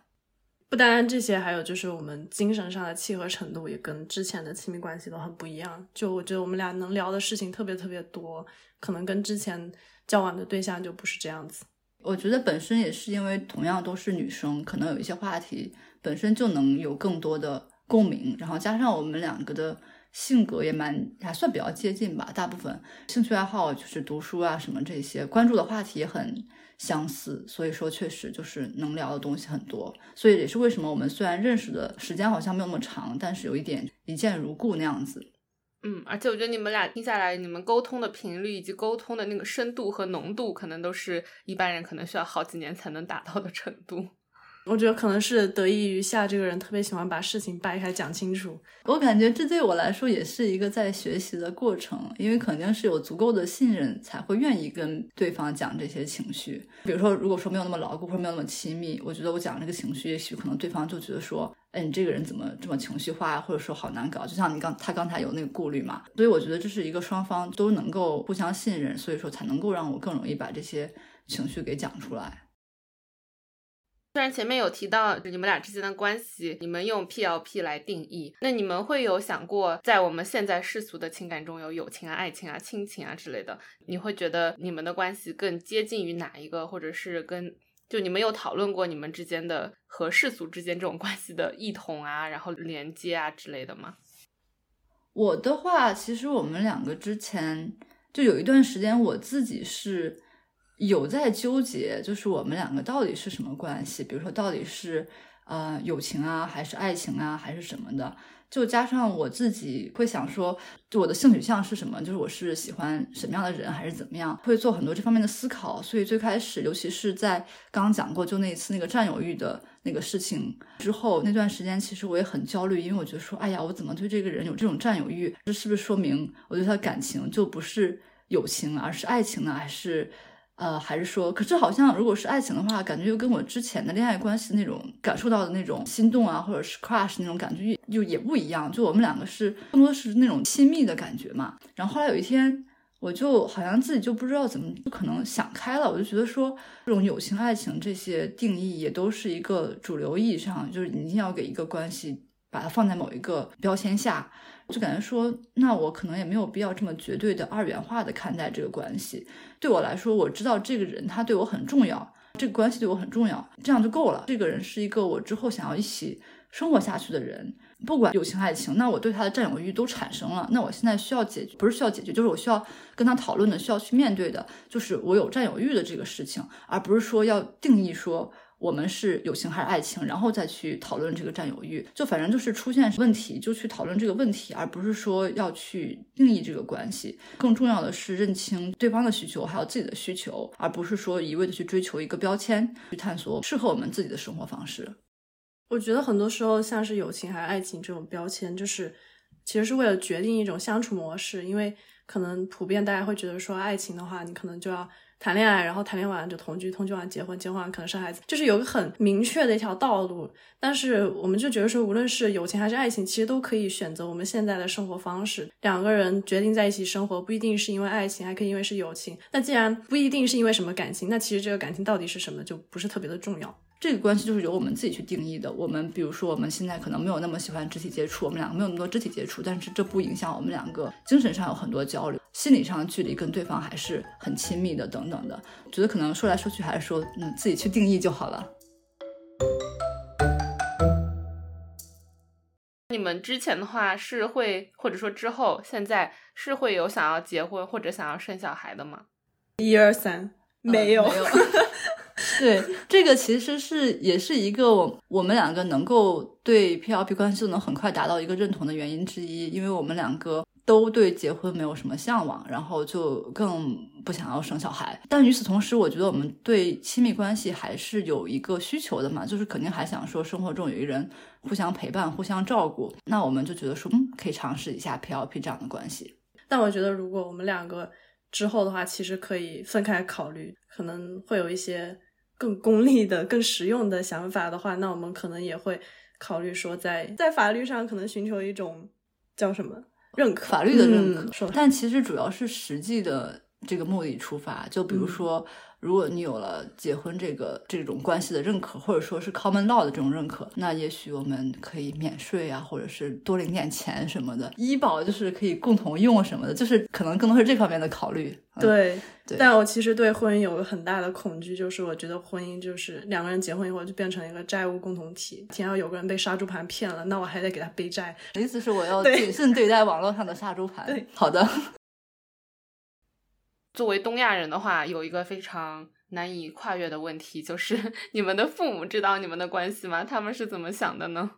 不单单这些，还有就是我们精神上的契合程度也跟之前的亲密关系都很不一样。就我觉得我们俩能聊的事情特别特别多，可能跟之前交往的对象就不是这样子。我觉得本身也是因为同样都是女生，可能有一些话题本身就能有更多的共鸣，然后加上我们两个的性格也蛮还算比较接近吧，大部分兴趣爱好就是读书啊什么这些，关注的话题也很。相似，所以说确实就是能聊的东西很多，所以也是为什么我们虽然认识的时间好像没有那么长，但是有一点一见如故那样子。嗯，而且我觉得你们俩听下来，你们沟通的频率以及沟通的那个深度和浓度，可能都是一般人可能需要好几年才能达到的程度。我觉得可能是得益于夏这个人特别喜欢把事情掰开讲清楚。我感觉这对我来说也是一个在学习的过程，因为肯定是有足够的信任才会愿意跟对方讲这些情绪。比如说，如果说没有那么牢固或者没有那么亲密，我觉得我讲这个情绪，也许可能对方就觉得说，哎，你这个人怎么这么情绪化，或者说好难搞。就像你刚他刚才有那个顾虑嘛，所以我觉得这是一个双方都能够互相信任，所以说才能够让我更容易把这些情绪给讲出来。虽然前面有提到你们俩之间的关系，你们用 PLP 来定义，那你们会有想过，在我们现在世俗的情感中有友情啊、爱情啊、亲情啊之类的，你会觉得你们的关系更接近于哪一个，或者是跟就你们有讨论过你们之间的和世俗之间这种关系的异同啊，然后连接啊之类的吗？我的话，其实我们两个之前就有一段时间，我自己是。有在纠结，就是我们两个到底是什么关系？比如说，到底是呃友情啊，还是爱情啊，还是什么的？就加上我自己会想说，就我的性取向是什么？就是我是喜欢什么样的人，还是怎么样？会做很多这方面的思考。所以最开始，尤其是在刚刚讲过就那一次那个占有欲的那个事情之后，那段时间其实我也很焦虑，因为我觉得说，哎呀，我怎么对这个人有这种占有欲？这是不是说明我对他的感情就不是友情，而是爱情呢？还是？呃，还是说，可是好像如果是爱情的话，感觉又跟我之前的恋爱关系那种感受到的那种心动啊，或者是 crush 那种感觉，又也不一样。就我们两个是更多是那种亲密的感觉嘛。然后后来有一天，我就好像自己就不知道怎么，就可能想开了，我就觉得说，这种友情、爱情这些定义也都是一个主流意义上，就是你一定要给一个关系把它放在某一个标签下。就感觉说，那我可能也没有必要这么绝对的二元化的看待这个关系。对我来说，我知道这个人他对我很重要，这个关系对我很重要，这样就够了。这个人是一个我之后想要一起生活下去的人，不管友情爱情，那我对他的占有欲都产生了。那我现在需要解决，不是需要解决，就是我需要跟他讨论的，需要去面对的，就是我有占有欲的这个事情，而不是说要定义说。我们是友情还是爱情，然后再去讨论这个占有欲，就反正就是出现问题就去讨论这个问题，而不是说要去定义这个关系。更重要的是认清对方的需求，还有自己的需求，而不是说一味的去追求一个标签，去探索适合我们自己的生活方式。我觉得很多时候像是友情还是爱情这种标签，就是其实是为了决定一种相处模式，因为可能普遍大家会觉得说爱情的话，你可能就要。谈恋爱，然后谈恋爱完就同居，同居完结婚，结婚完可能生孩子，就是有个很明确的一条道路。但是我们就觉得说，无论是友情还是爱情，其实都可以选择我们现在的生活方式。两个人决定在一起生活，不一定是因为爱情，还可以因为是友情。那既然不一定是因为什么感情，那其实这个感情到底是什么，就不是特别的重要。这个关系就是由我们自己去定义的。我们比如说，我们现在可能没有那么喜欢肢体接触，我们两个没有那么多肢体接触，但是这不影响我们两个精神上有很多交流，心理上的距离跟对方还是很亲密的，等等的。觉得可能说来说去还是说，嗯，自己去定义就好了。你们之前的话是会，或者说之后现在是会有想要结婚或者想要生小孩的吗？一二三，没有。对，这个其实是也是一个我们两个能够对 P L P 关系都能很快达到一个认同的原因之一，因为我们两个都对结婚没有什么向往，然后就更不想要生小孩。但与此同时，我觉得我们对亲密关系还是有一个需求的嘛，就是肯定还想说生活中有一人互相陪伴、互相照顾。那我们就觉得说，嗯，可以尝试一下 P L P 这样的关系。但我觉得，如果我们两个之后的话，其实可以分开考虑，可能会有一些。更功利的、更实用的想法的话，那我们可能也会考虑说，在在法律上可能寻求一种叫什么认可，法律的认可。但其实主要是实际的这个目的出发。就比如说，如果你有了结婚这个这种关系的认可，或者说是 common law 的这种认可，那也许我们可以免税啊，或者是多领点钱什么的，医保就是可以共同用什么的，就是可能更多是这方面的考虑。对，对但我其实对婚姻有个很大的恐惧，就是我觉得婚姻就是两个人结婚以后就变成一个债务共同体。天要有个人被杀猪盘骗了，那我还得给他背债。意思是我要谨慎对待网络上的杀猪盘。对，好的。作为东亚人的话，有一个非常难以跨越的问题，就是 你们的父母知道你们的关系吗？他们是怎么想的呢？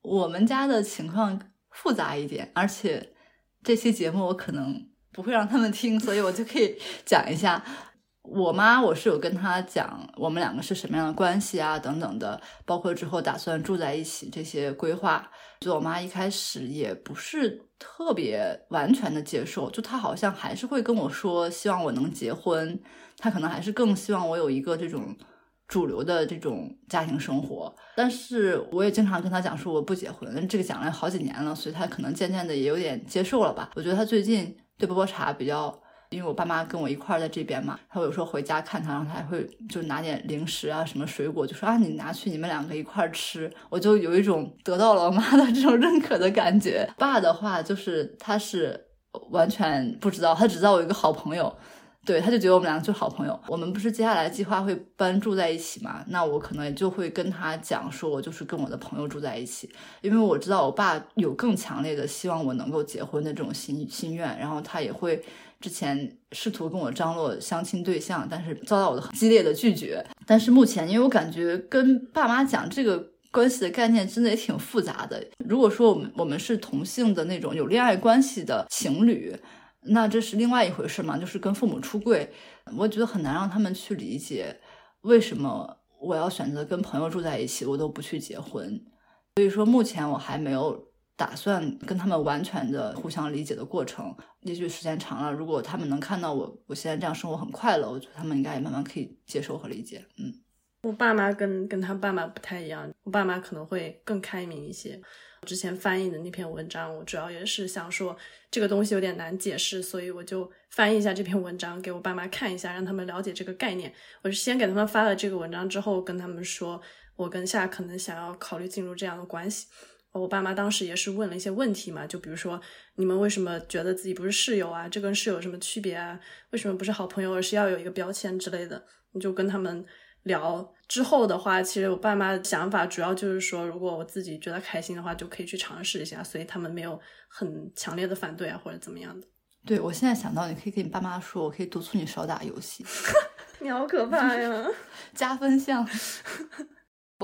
我们家的情况复杂一点，而且这期节目我可能不会让他们听，所以我就可以讲一下。我妈我是有跟她讲我们两个是什么样的关系啊，等等的，包括之后打算住在一起这些规划。就我妈一开始也不是特别完全的接受，就她好像还是会跟我说，希望我能结婚，她可能还是更希望我有一个这种主流的这种家庭生活。但是我也经常跟她讲说我不结婚，这个讲了好几年了，所以她可能渐渐的也有点接受了吧。我觉得她最近对波波茶比较。因为我爸妈跟我一块儿在这边嘛，他有时候回家看他，然后他还会就拿点零食啊，什么水果，就说啊，你拿去你们两个一块儿吃，我就有一种得到了我妈的这种认可的感觉。爸的话就是他是完全不知道，他只知道我一个好朋友，对，他就觉得我们两个就是好朋友。我们不是接下来计划会搬住在一起嘛？那我可能也就会跟他讲说，我就是跟我的朋友住在一起，因为我知道我爸有更强烈的希望我能够结婚的这种心心愿，然后他也会。之前试图跟我张罗相亲对象，但是遭到我的激烈的拒绝。但是目前，因为我感觉跟爸妈讲这个关系的概念真的也挺复杂的。如果说我们我们是同性的那种有恋爱关系的情侣，那这是另外一回事嘛，就是跟父母出柜，我觉得很难让他们去理解为什么我要选择跟朋友住在一起，我都不去结婚。所以说，目前我还没有。打算跟他们完全的互相理解的过程，也许时间长了，如果他们能看到我我现在这样生活很快乐，我觉得他们应该也慢慢可以接受和理解。嗯，我爸妈跟跟他爸妈不太一样，我爸妈可能会更开明一些。之前翻译的那篇文章，我主要也是想说这个东西有点难解释，所以我就翻译一下这篇文章给我爸妈看一下，让他们了解这个概念。我是先给他们发了这个文章之后，跟他们说我跟夏可能想要考虑进入这样的关系。我爸妈当时也是问了一些问题嘛，就比如说你们为什么觉得自己不是室友啊？这跟室友有什么区别啊？为什么不是好朋友，而是要有一个标签之类的？你就跟他们聊。之后的话，其实我爸妈的想法主要就是说，如果我自己觉得开心的话，就可以去尝试一下，所以他们没有很强烈的反对啊，或者怎么样的。对我现在想到，你可以跟你爸妈说，我可以督促你少打游戏。你好可怕呀！加分项。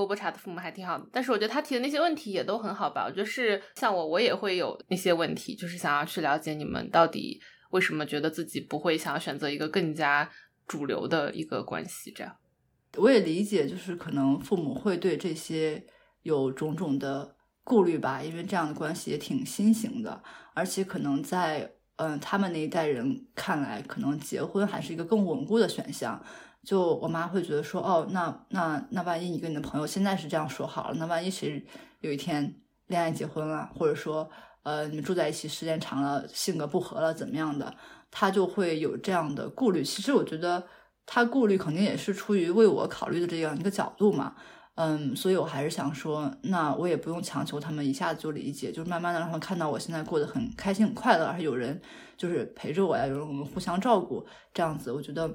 波波茶的父母还挺好的，但是我觉得他提的那些问题也都很好吧。我觉得是像我，我也会有那些问题，就是想要去了解你们到底为什么觉得自己不会想要选择一个更加主流的一个关系。这样，我也理解，就是可能父母会对这些有种种的顾虑吧，因为这样的关系也挺新型的，而且可能在嗯他们那一代人看来，可能结婚还是一个更稳固的选项。就我妈会觉得说，哦，那那那万一你跟你的朋友现在是这样说好了，那万一谁有一天恋爱结婚了，或者说呃你们住在一起时间长了，性格不合了怎么样的，他就会有这样的顾虑。其实我觉得他顾虑肯定也是出于为我考虑的这样一个角度嘛，嗯，所以我还是想说，那我也不用强求他们一下子就理解，就是慢慢的让他们看到我现在过得很开心很快乐，而且有人就是陪着我呀，有人我们互相照顾，这样子，我觉得。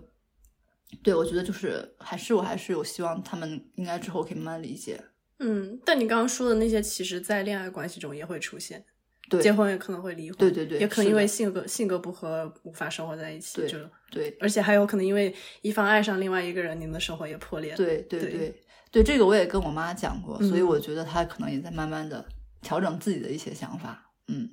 对，我觉得就是还是我还是有希望，他们应该之后可以慢慢理解。嗯，但你刚刚说的那些，其实，在恋爱关系中也会出现，对，结婚也可能会离婚，对对对，也可能因为性格性格不合无法生活在一起，就对，而且还有可能因为一方爱上另外一个人，你们的生活也破裂。对对对对，这个我也跟我妈讲过，所以我觉得她可能也在慢慢的调整自己的一些想法。嗯，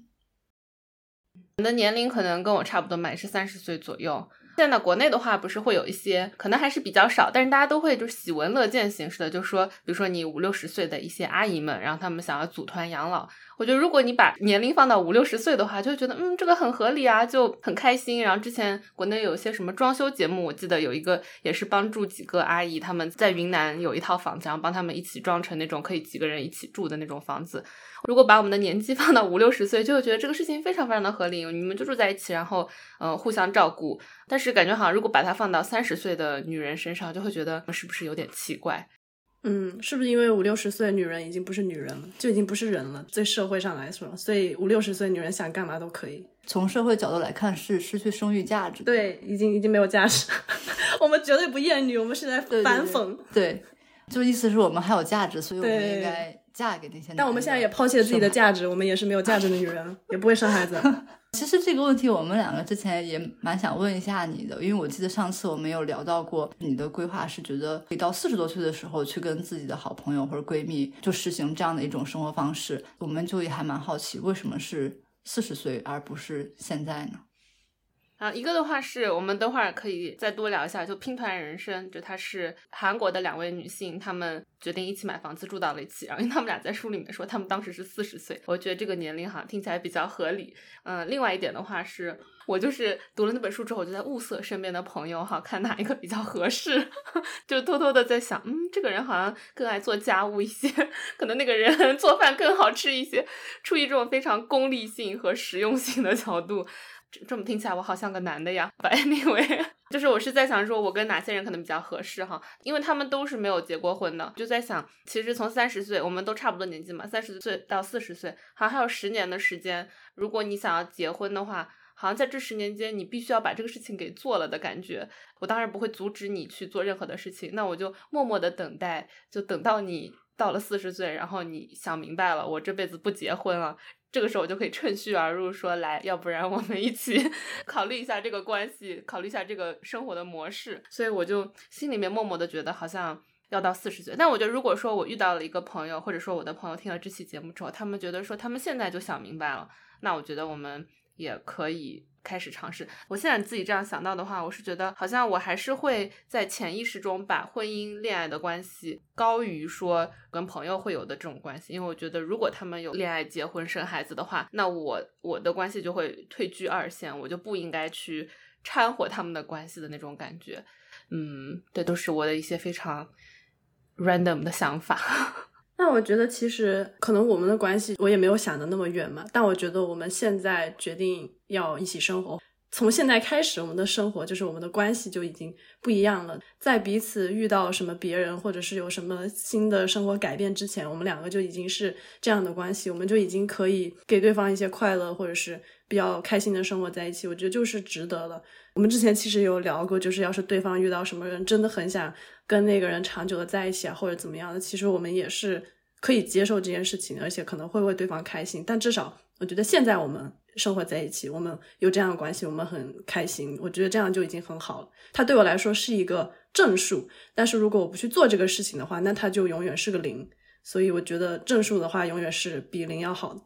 你的年龄可能跟我差不多嘛，也是三十岁左右。现在国内的话，不是会有一些，可能还是比较少，但是大家都会就喜闻乐见形式的，就说，比如说你五六十岁的一些阿姨们，然后她们想要组团养老，我觉得如果你把年龄放到五六十岁的话，就会觉得嗯，这个很合理啊，就很开心。然后之前国内有些什么装修节目，我记得有一个也是帮助几个阿姨，他们在云南有一套房子，然后帮他们一起装成那种可以几个人一起住的那种房子。如果把我们的年纪放到五六十岁，就会觉得这个事情非常非常的合理，你们就住在一起，然后嗯互相照顾。但是感觉好像如果把它放到三十岁的女人身上，就会觉得是不是有点奇怪？嗯，是不是因为五六十岁女人已经不是女人了，就已经不是人了？对社会上来说，所以五六十岁女人想干嘛都可以。从社会角度来看，是失去生育价值。对，已经已经没有价值。我们绝对不厌女，我们是在反讽。对，就意思是我们还有价值，所以我们应该嫁给那些。但我们现在也抛弃了自己的价值，我们也是没有价值的女人，也不会生孩子。其实这个问题，我们两个之前也蛮想问一下你的，因为我记得上次我们有聊到过，你的规划是觉得可以到四十多岁的时候去跟自己的好朋友或者闺蜜就实行这样的一种生活方式，我们就也还蛮好奇，为什么是四十岁而不是现在呢？啊，一个的话是我们等会儿可以再多聊一下，就拼团人生，就她是韩国的两位女性，她们决定一起买房子住到了一起，然后因为她们俩在书里面说她们当时是四十岁，我觉得这个年龄哈听起来比较合理。嗯，另外一点的话是我就是读了那本书之后，我就在物色身边的朋友哈，看哪一个比较合适，就偷偷的在想，嗯，这个人好像更爱做家务一些，可能那个人 做饭更好吃一些，出于这种非常功利性和实用性的角度。这么听起来我好像个男的呀，Anyway，就是我是在想说，我跟哪些人可能比较合适哈，因为他们都是没有结过婚的，就在想，其实从三十岁，我们都差不多年纪嘛，三十岁到四十岁，好像还有十年的时间，如果你想要结婚的话，好像在这十年间，你必须要把这个事情给做了的感觉。我当然不会阻止你去做任何的事情，那我就默默的等待，就等到你到了四十岁，然后你想明白了，我这辈子不结婚了。这个时候我就可以趁虚而入，说来，要不然我们一起 考虑一下这个关系，考虑一下这个生活的模式。所以我就心里面默默的觉得，好像要到四十岁。但我觉得，如果说我遇到了一个朋友，或者说我的朋友听了这期节目之后，他们觉得说他们现在就想明白了，那我觉得我们也可以。开始尝试。我现在自己这样想到的话，我是觉得好像我还是会在潜意识中把婚姻、恋爱的关系高于说跟朋友会有的这种关系，因为我觉得如果他们有恋爱、结婚、生孩子的话，那我我的关系就会退居二线，我就不应该去掺和他们的关系的那种感觉。嗯，这都是我的一些非常 random 的想法。那我觉得其实可能我们的关系我也没有想的那么远嘛，但我觉得我们现在决定要一起生活，从现在开始，我们的生活就是我们的关系就已经不一样了。在彼此遇到什么别人或者是有什么新的生活改变之前，我们两个就已经是这样的关系，我们就已经可以给对方一些快乐或者是比较开心的生活在一起。我觉得就是值得了。我们之前其实有聊过，就是要是对方遇到什么人，真的很想。跟那个人长久的在一起啊，或者怎么样的，其实我们也是可以接受这件事情，而且可能会为对方开心。但至少我觉得现在我们生活在一起，我们有这样的关系，我们很开心。我觉得这样就已经很好了。它对我来说是一个正数，但是如果我不去做这个事情的话，那它就永远是个零。所以我觉得正数的话，永远是比零要好的。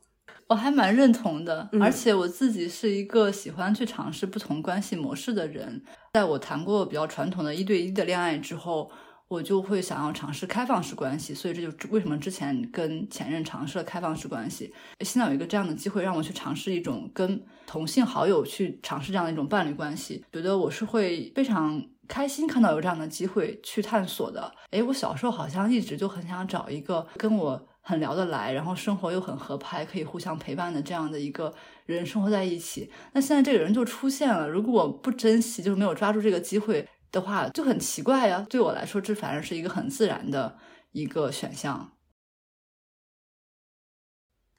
我还蛮认同的，而且我自己是一个喜欢去尝试不同关系模式的人。在我谈过比较传统的一对一的恋爱之后，我就会想要尝试开放式关系。所以这就为什么之前跟前任尝试了开放式关系。现在有一个这样的机会让我去尝试一种跟同性好友去尝试这样的一种伴侣关系，觉得我是会非常开心看到有这样的机会去探索的。诶，我小时候好像一直就很想找一个跟我。很聊得来，然后生活又很合拍，可以互相陪伴的这样的一个人生活在一起。那现在这个人就出现了，如果我不珍惜，就是没有抓住这个机会的话，就很奇怪呀。对我来说，这反而是一个很自然的一个选项。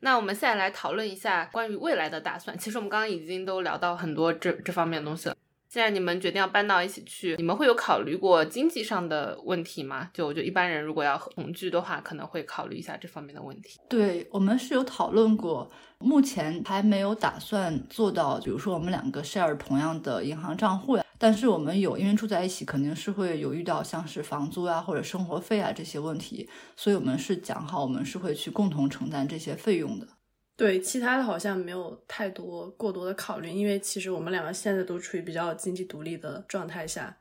那我们现在来讨论一下关于未来的打算。其实我们刚刚已经都聊到很多这这方面的东西了。现在你们决定要搬到一起去，你们会有考虑过经济上的问题吗？就我觉得一般人如果要同居的话，可能会考虑一下这方面的问题。对我们是有讨论过，目前还没有打算做到，比如说我们两个 share 同样的银行账户呀。但是我们有，因为住在一起，肯定是会有遇到像是房租啊或者生活费啊这些问题，所以我们是讲好，我们是会去共同承担这些费用的。对，其他的好像没有太多过多的考虑，因为其实我们两个现在都处于比较经济独立的状态下，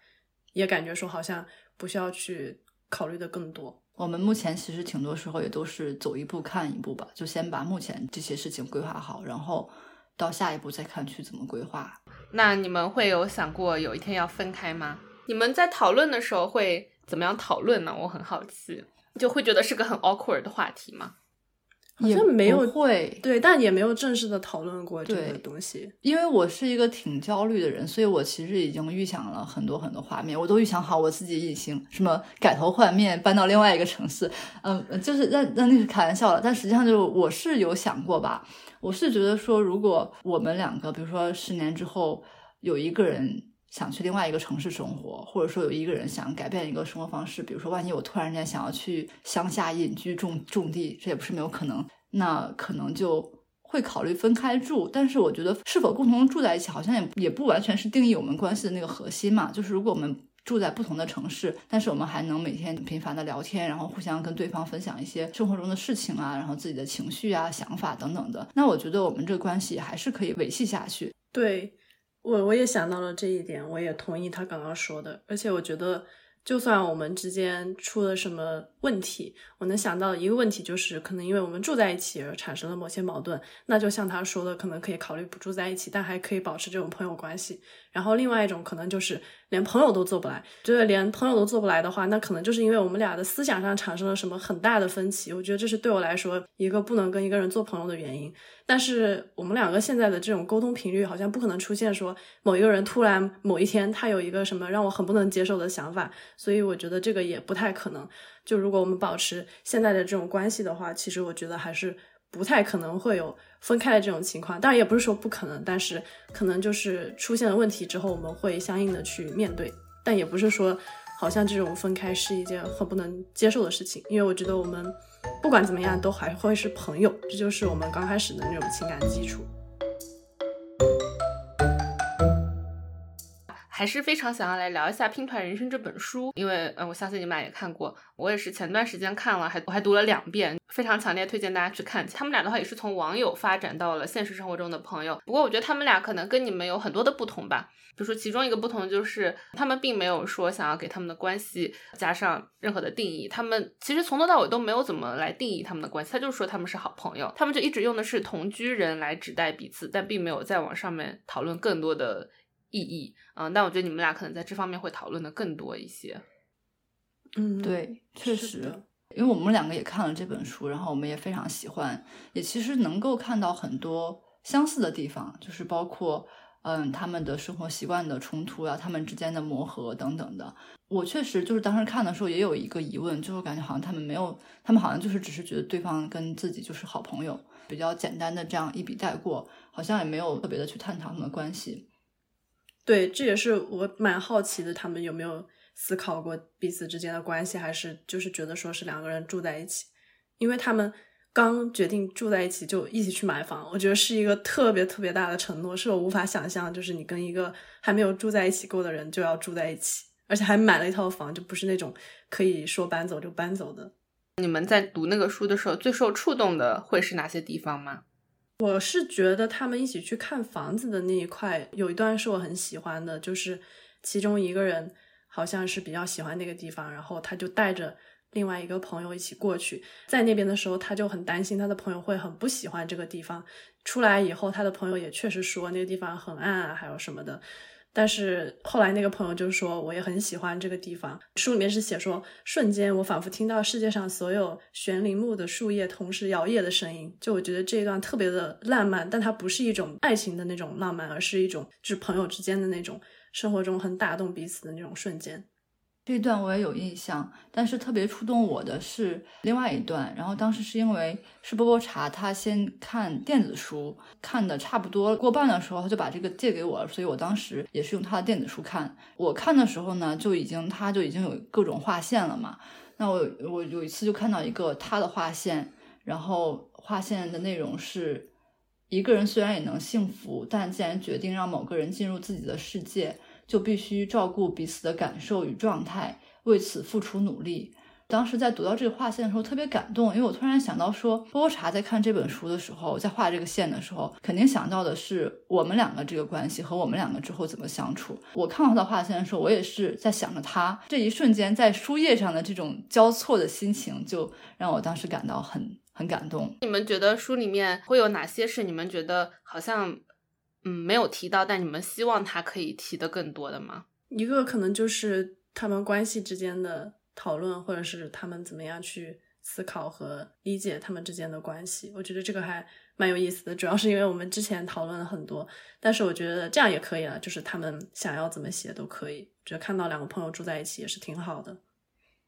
也感觉说好像不需要去考虑的更多。我们目前其实挺多时候也都是走一步看一步吧，就先把目前这些事情规划好，然后到下一步再看去怎么规划。那你们会有想过有一天要分开吗？你们在讨论的时候会怎么样讨论呢？我很好奇，就会觉得是个很 awkward 的话题吗？好像没有会。对，但也没有正式的讨论过这个东西。因为我是一个挺焦虑的人，所以我其实已经预想了很多很多画面，我都预想好我自己已经，什么改头换面搬到另外一个城市，嗯，就是那那那是开玩笑了，但实际上就我是有想过吧，我是觉得说，如果我们两个，比如说十年之后有一个人想去另外一个城市生活，或者说有一个人想改变一个生活方式，比如说万一我突然间想要去乡下隐居种种地，这也不是没有可能，那可能就。会考虑分开住，但是我觉得是否共同住在一起，好像也也不完全是定义我们关系的那个核心嘛。就是如果我们住在不同的城市，但是我们还能每天频繁的聊天，然后互相跟对方分享一些生活中的事情啊，然后自己的情绪啊、想法等等的，那我觉得我们这个关系还是可以维系下去。对我我也想到了这一点，我也同意他刚刚说的，而且我觉得。就算我们之间出了什么问题，我能想到一个问题就是，可能因为我们住在一起而产生了某些矛盾，那就像他说的，可能可以考虑不住在一起，但还可以保持这种朋友关系。然后另外一种可能就是连朋友都做不来，觉得连朋友都做不来的话，那可能就是因为我们俩的思想上产生了什么很大的分歧。我觉得这是对我来说一个不能跟一个人做朋友的原因。但是我们两个现在的这种沟通频率，好像不可能出现说某一个人突然某一天他有一个什么让我很不能接受的想法，所以我觉得这个也不太可能。就如果我们保持现在的这种关系的话，其实我觉得还是不太可能会有分开的这种情况。当然也不是说不可能，但是可能就是出现了问题之后，我们会相应的去面对。但也不是说好像这种分开是一件很不能接受的事情，因为我觉得我们。不管怎么样，都还会是朋友，这就是我们刚开始的那种情感基础。还是非常想要来聊一下《拼团人生》这本书，因为嗯，我相信你们俩也看过，我也是前段时间看了，还我还读了两遍，非常强烈推荐大家去看。他们俩的话也是从网友发展到了现实生活中的朋友，不过我觉得他们俩可能跟你们有很多的不同吧。比如说，其中一个不同就是他们并没有说想要给他们的关系加上任何的定义，他们其实从头到尾都没有怎么来定义他们的关系，他就是说他们是好朋友，他们就一直用的是同居人来指代彼此，但并没有再往上面讨论更多的。意义，嗯，但我觉得你们俩可能在这方面会讨论的更多一些。嗯，对，确实，因为我们两个也看了这本书，然后我们也非常喜欢，也其实能够看到很多相似的地方，就是包括嗯他们的生活习惯的冲突啊，他们之间的磨合等等的。我确实就是当时看的时候也有一个疑问，就是感觉好像他们没有，他们好像就是只是觉得对方跟自己就是好朋友，比较简单的这样一笔带过，好像也没有特别的去探讨他们的关系。对，这也是我蛮好奇的，他们有没有思考过彼此之间的关系，还是就是觉得说是两个人住在一起？因为他们刚决定住在一起就一起去买房，我觉得是一个特别特别大的承诺，是我无法想象，就是你跟一个还没有住在一起过的人就要住在一起，而且还买了一套房，就不是那种可以说搬走就搬走的。你们在读那个书的时候，最受触动的会是哪些地方吗？我是觉得他们一起去看房子的那一块，有一段是我很喜欢的，就是其中一个人好像是比较喜欢那个地方，然后他就带着另外一个朋友一起过去，在那边的时候，他就很担心他的朋友会很不喜欢这个地方。出来以后，他的朋友也确实说那个地方很暗啊，还有什么的。但是后来那个朋友就说，我也很喜欢这个地方。书里面是写说，瞬间我仿佛听到世界上所有悬铃木的树叶同时摇曳的声音。就我觉得这一段特别的浪漫，但它不是一种爱情的那种浪漫，而是一种就是朋友之间的那种生活中很打动彼此的那种瞬间。这一段我也有印象，但是特别触动我的是另外一段。然后当时是因为是波波茶，他先看电子书，看的差不多过半的时候，他就把这个借给我了，所以我当时也是用他的电子书看。我看的时候呢，就已经他就已经有各种划线了嘛。那我我有一次就看到一个他的划线，然后划线的内容是一个人虽然也能幸福，但既然决定让某个人进入自己的世界。就必须照顾彼此的感受与状态，为此付出努力。当时在读到这个划线的时候特别感动，因为我突然想到说，波波茶在看这本书的时候，在画这个线的时候，肯定想到的是我们两个这个关系和我们两个之后怎么相处。我看到他的画线的时候，我也是在想着他这一瞬间在书页上的这种交错的心情，就让我当时感到很很感动。你们觉得书里面会有哪些是你们觉得好像嗯没有提到，但你们希望他可以提的更多的吗？一个可能就是他们关系之间的。讨论，或者是他们怎么样去思考和理解他们之间的关系，我觉得这个还蛮有意思的。主要是因为我们之前讨论了很多，但是我觉得这样也可以了，就是他们想要怎么写都可以。觉得看到两个朋友住在一起也是挺好的。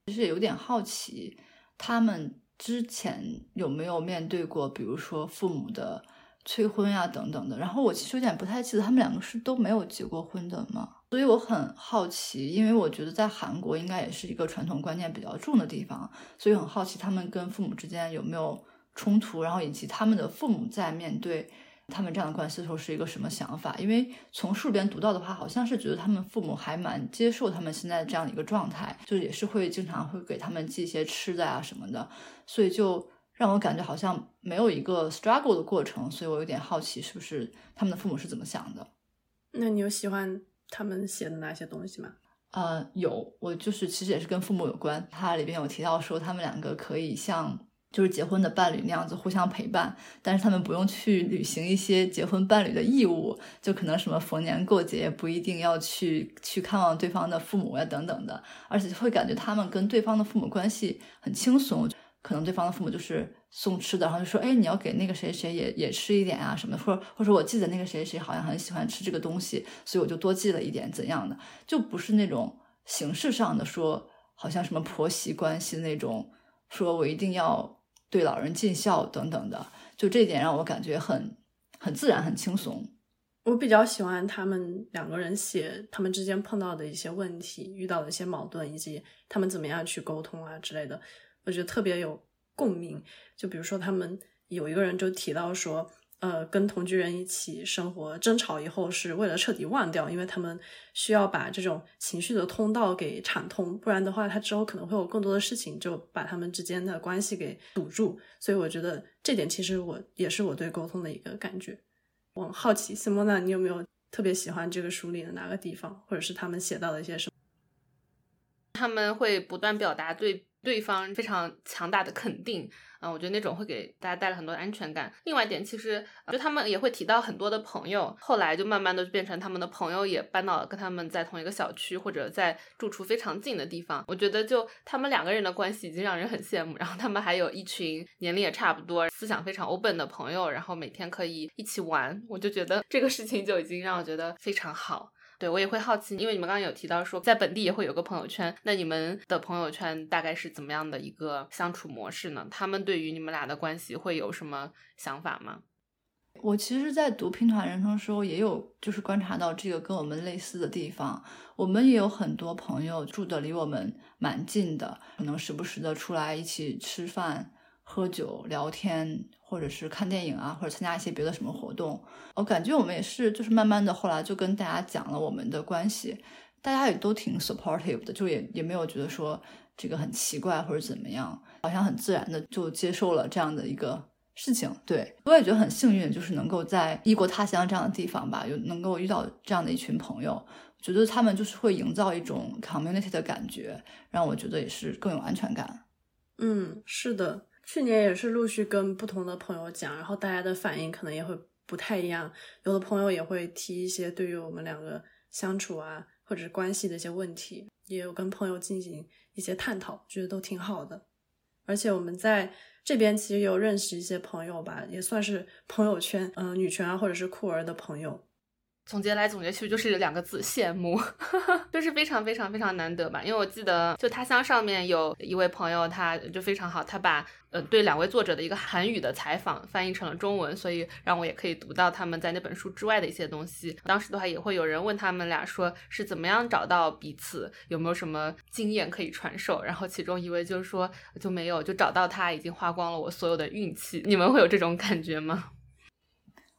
其实有点好奇，他们之前有没有面对过，比如说父母的催婚呀等等的。然后我其实有点不太记得，他们两个是都没有结过婚的吗？所以我很好奇，因为我觉得在韩国应该也是一个传统观念比较重的地方，所以很好奇他们跟父母之间有没有冲突，然后以及他们的父母在面对他们这样的关系的时候是一个什么想法。因为从书里边读到的话，好像是觉得他们父母还蛮接受他们现在这样的一个状态，就也是会经常会给他们寄一些吃的啊什么的，所以就让我感觉好像没有一个 struggle 的过程，所以我有点好奇是不是他们的父母是怎么想的。那你有喜欢？他们写的哪些东西吗？呃，有，我就是其实也是跟父母有关。它里边有提到说，他们两个可以像就是结婚的伴侣那样子互相陪伴，但是他们不用去履行一些结婚伴侣的义务，就可能什么逢年过节不一定要去去看望对方的父母呀等等的，而且会感觉他们跟对方的父母关系很轻松。可能对方的父母就是送吃的，然后就说：“哎，你要给那个谁谁也也吃一点啊什么的。”或者或者我记得那个谁谁好像很喜欢吃这个东西，所以我就多寄了一点怎样的，就不是那种形式上的说，好像什么婆媳关系那种，说我一定要对老人尽孝等等的，就这点让我感觉很很自然很轻松。我比较喜欢他们两个人写他们之间碰到的一些问题、遇到的一些矛盾，以及他们怎么样去沟通啊之类的。我觉得特别有共鸣，就比如说他们有一个人就提到说，呃，跟同居人一起生活，争吵以后是为了彻底忘掉，因为他们需要把这种情绪的通道给畅通，不然的话，他之后可能会有更多的事情就把他们之间的关系给堵住。所以我觉得这点其实我也是我对沟通的一个感觉。我好奇，s i m o n a 你有没有特别喜欢这个书里的哪个地方，或者是他们写到的一些什么？他们会不断表达对。对方非常强大的肯定，嗯，我觉得那种会给大家带来很多安全感。另外一点，其实就他们也会提到很多的朋友，后来就慢慢的变成他们的朋友也搬到跟他们在同一个小区或者在住处非常近的地方。我觉得就他们两个人的关系已经让人很羡慕。然后他们还有一群年龄也差不多、思想非常 open 的朋友，然后每天可以一起玩。我就觉得这个事情就已经让我觉得非常好。对，我也会好奇，因为你们刚刚有提到说在本地也会有个朋友圈，那你们的朋友圈大概是怎么样的一个相处模式呢？他们对于你们俩的关系会有什么想法吗？我其实，在读《拼团人生》的时候，也有就是观察到这个跟我们类似的地方。我们也有很多朋友住的离我们蛮近的，可能时不时的出来一起吃饭、喝酒、聊天。或者是看电影啊，或者参加一些别的什么活动，我感觉我们也是，就是慢慢的后来就跟大家讲了我们的关系，大家也都挺 supportive 的，就也也没有觉得说这个很奇怪或者怎么样，好像很自然的就接受了这样的一个事情。对我也觉得很幸运，就是能够在异国他乡这样的地方吧，有能够遇到这样的一群朋友，觉得他们就是会营造一种 community 的感觉，让我觉得也是更有安全感。嗯，是的。去年也是陆续跟不同的朋友讲，然后大家的反应可能也会不太一样。有的朋友也会提一些对于我们两个相处啊，或者是关系的一些问题，也有跟朋友进行一些探讨，觉得都挺好的。而且我们在这边其实有认识一些朋友吧，也算是朋友圈，嗯，女权啊或者是酷儿的朋友。总结来总结去就是两个字：羡慕，就是非常非常非常难得吧。因为我记得就他乡上面有一位朋友，他就非常好，他把呃对两位作者的一个韩语的采访翻译成了中文，所以让我也可以读到他们在那本书之外的一些东西。当时的话也会有人问他们俩说是怎么样找到彼此，有没有什么经验可以传授。然后其中一位就是说就没有，就找到他已经花光了我所有的运气。你们会有这种感觉吗？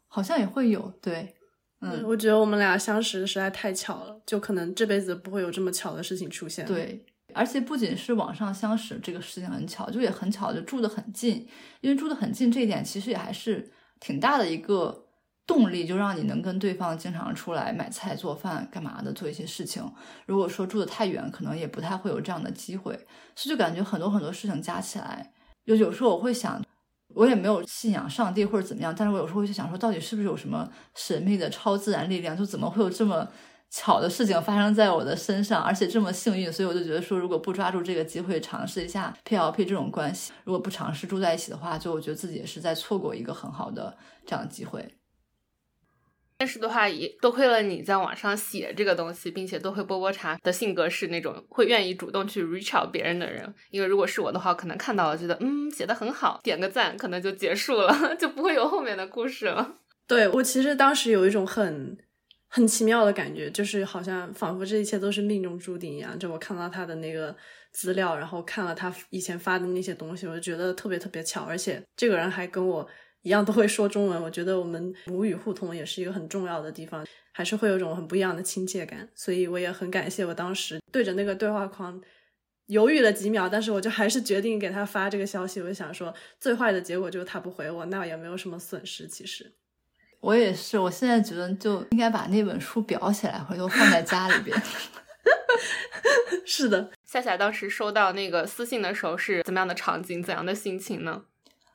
好像也会有，对。嗯，我觉得我们俩相识实在太巧了，就可能这辈子不会有这么巧的事情出现。对，而且不仅是网上相识这个事情很巧，就也很巧，就住得很近。因为住得很近这一点，其实也还是挺大的一个动力，就让你能跟对方经常出来买菜、做饭、干嘛的做一些事情。如果说住得太远，可能也不太会有这样的机会。所以就感觉很多很多事情加起来，就有时候我会想，我也没有信仰上帝或者怎么样，但是我有时候会去想说，到底是不是有什么神秘的超自然力量？就怎么会有这么。巧的事情发生在我的身上，而且这么幸运，所以我就觉得说，如果不抓住这个机会尝试一下 P L P 这种关系，如果不尝试住在一起的话，就我觉得自己也是在错过一个很好的这样的机会。但是的话，也多亏了你在网上写这个东西，并且多亏波波茶的性格是那种会愿意主动去 reach out 别人的人。因为如果是我的话，可能看到了觉得嗯写的很好，点个赞，可能就结束了，就不会有后面的故事了。对我其实当时有一种很。很奇妙的感觉，就是好像仿佛这一切都是命中注定一样。就我看到他的那个资料，然后看了他以前发的那些东西，我就觉得特别特别巧。而且这个人还跟我一样都会说中文，我觉得我们母语互通也是一个很重要的地方，还是会有种很不一样的亲切感。所以我也很感谢我当时对着那个对话框犹豫了几秒，但是我就还是决定给他发这个消息。我就想说，最坏的结果就是他不回我，那也没有什么损失，其实。我也是，我现在觉得就应该把那本书裱起来，回头放在家里边。是的，夏夏当时收到那个私信的时候是怎么样的场景，怎样的心情呢？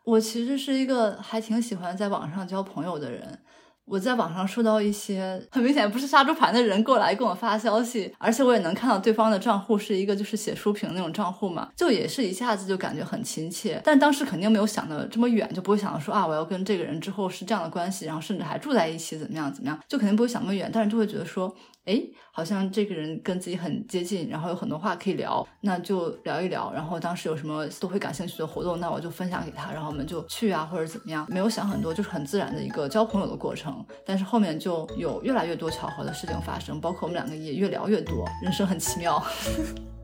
我其实是一个还挺喜欢在网上交朋友的人。我在网上收到一些很明显不是杀猪盘的人过来跟我发消息，而且我也能看到对方的账户是一个就是写书评那种账户嘛，就也是一下子就感觉很亲切。但当时肯定没有想的这么远，就不会想到说啊我要跟这个人之后是这样的关系，然后甚至还住在一起怎么样怎么样，就肯定不会想那么远，但是就会觉得说。哎，好像这个人跟自己很接近，然后有很多话可以聊，那就聊一聊。然后当时有什么都会感兴趣的活动，那我就分享给他，然后我们就去啊，或者怎么样，没有想很多，就是很自然的一个交朋友的过程。但是后面就有越来越多巧合的事情发生，包括我们两个也越聊越多，人生很奇妙。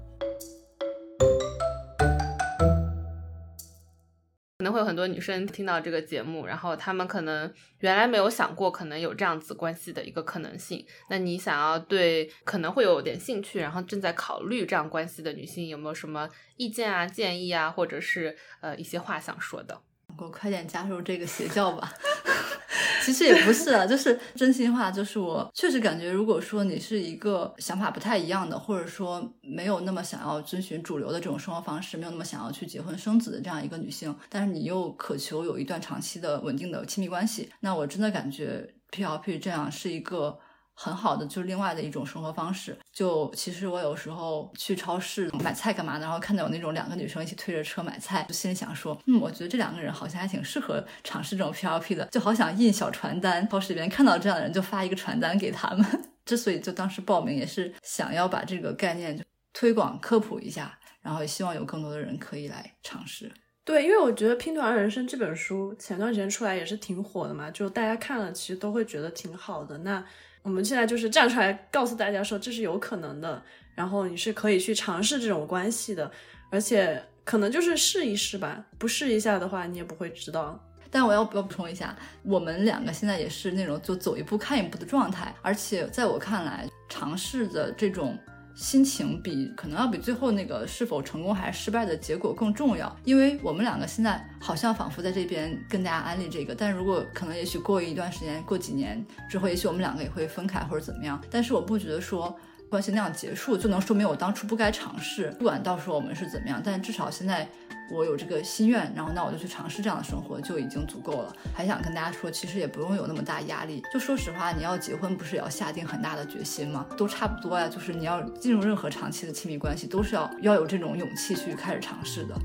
会有很多女生听到这个节目，然后她们可能原来没有想过可能有这样子关系的一个可能性。那你想要对可能会有点兴趣，然后正在考虑这样关系的女性，有没有什么意见啊、建议啊，或者是呃一些话想说的？我快点加入这个邪教吧。其实也不是啊，就是真心话，就是我确实感觉，如果说你是一个想法不太一样的，或者说没有那么想要遵循主流的这种生活方式，没有那么想要去结婚生子的这样一个女性，但是你又渴求有一段长期的稳定的亲密关系，那我真的感觉 P L P 这样是一个。很好的，就是另外的一种生活方式。就其实我有时候去超市买菜干嘛的，然后看到有那种两个女生一起推着车买菜，就心里想说，嗯，我觉得这两个人好像还挺适合尝试这种 P L P 的，就好想印小传单，超市里边看到这样的人就发一个传单给他们。之所以就当时报名，也是想要把这个概念推广科普一下，然后也希望有更多的人可以来尝试。对，因为我觉得《拼团人生》这本书前段时间出来也是挺火的嘛，就大家看了其实都会觉得挺好的。那我们现在就是站出来告诉大家说这是有可能的，然后你是可以去尝试这种关系的，而且可能就是试一试吧，不试一下的话你也不会知道。但我要要补充一下，我们两个现在也是那种就走一步看一步的状态，而且在我看来，尝试的这种。心情比可能要比最后那个是否成功还是失败的结果更重要，因为我们两个现在好像仿佛在这边跟大家安利这个，但如果可能，也许过一段时间，过几年之后，也许我们两个也会分开或者怎么样。但是我不觉得说关系那样结束就能说明我当初不该尝试，不管到时候我们是怎么样，但至少现在。我有这个心愿，然后那我就去尝试这样的生活就已经足够了。还想跟大家说，其实也不用有那么大压力。就说实话，你要结婚不是也要下定很大的决心吗？都差不多呀。就是你要进入任何长期的亲密关系，都是要要有这种勇气去开始尝试的。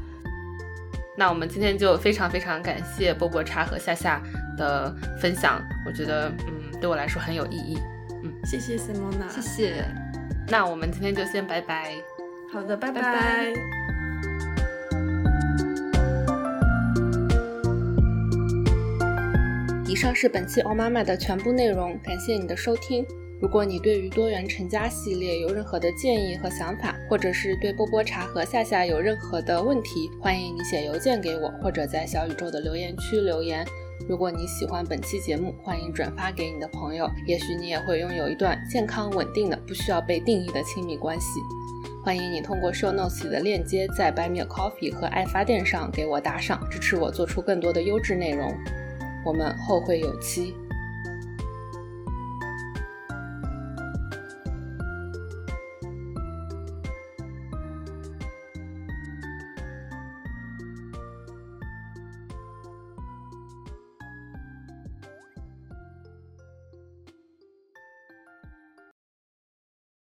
那我们今天就非常非常感谢波波茶和夏夏的分享，我觉得嗯对我来说很有意义。嗯，谢谢 Simona，谢谢。那我们今天就先拜拜。好的，拜拜。以上是本期欧妈妈的全部内容，感谢你的收听。如果你对于多元成家系列有任何的建议和想法，或者是对波波茶和夏夏有任何的问题，欢迎你写邮件给我，或者在小宇宙的留言区留言。如果你喜欢本期节目，欢迎转发给你的朋友，也许你也会拥有一段健康稳定的、不需要被定义的亲密关系。欢迎你通过 Show Notes 里的链接，在 Buy Me Coffee 和爱发电上给我打赏，支持我做出更多的优质内容。我们后会有期。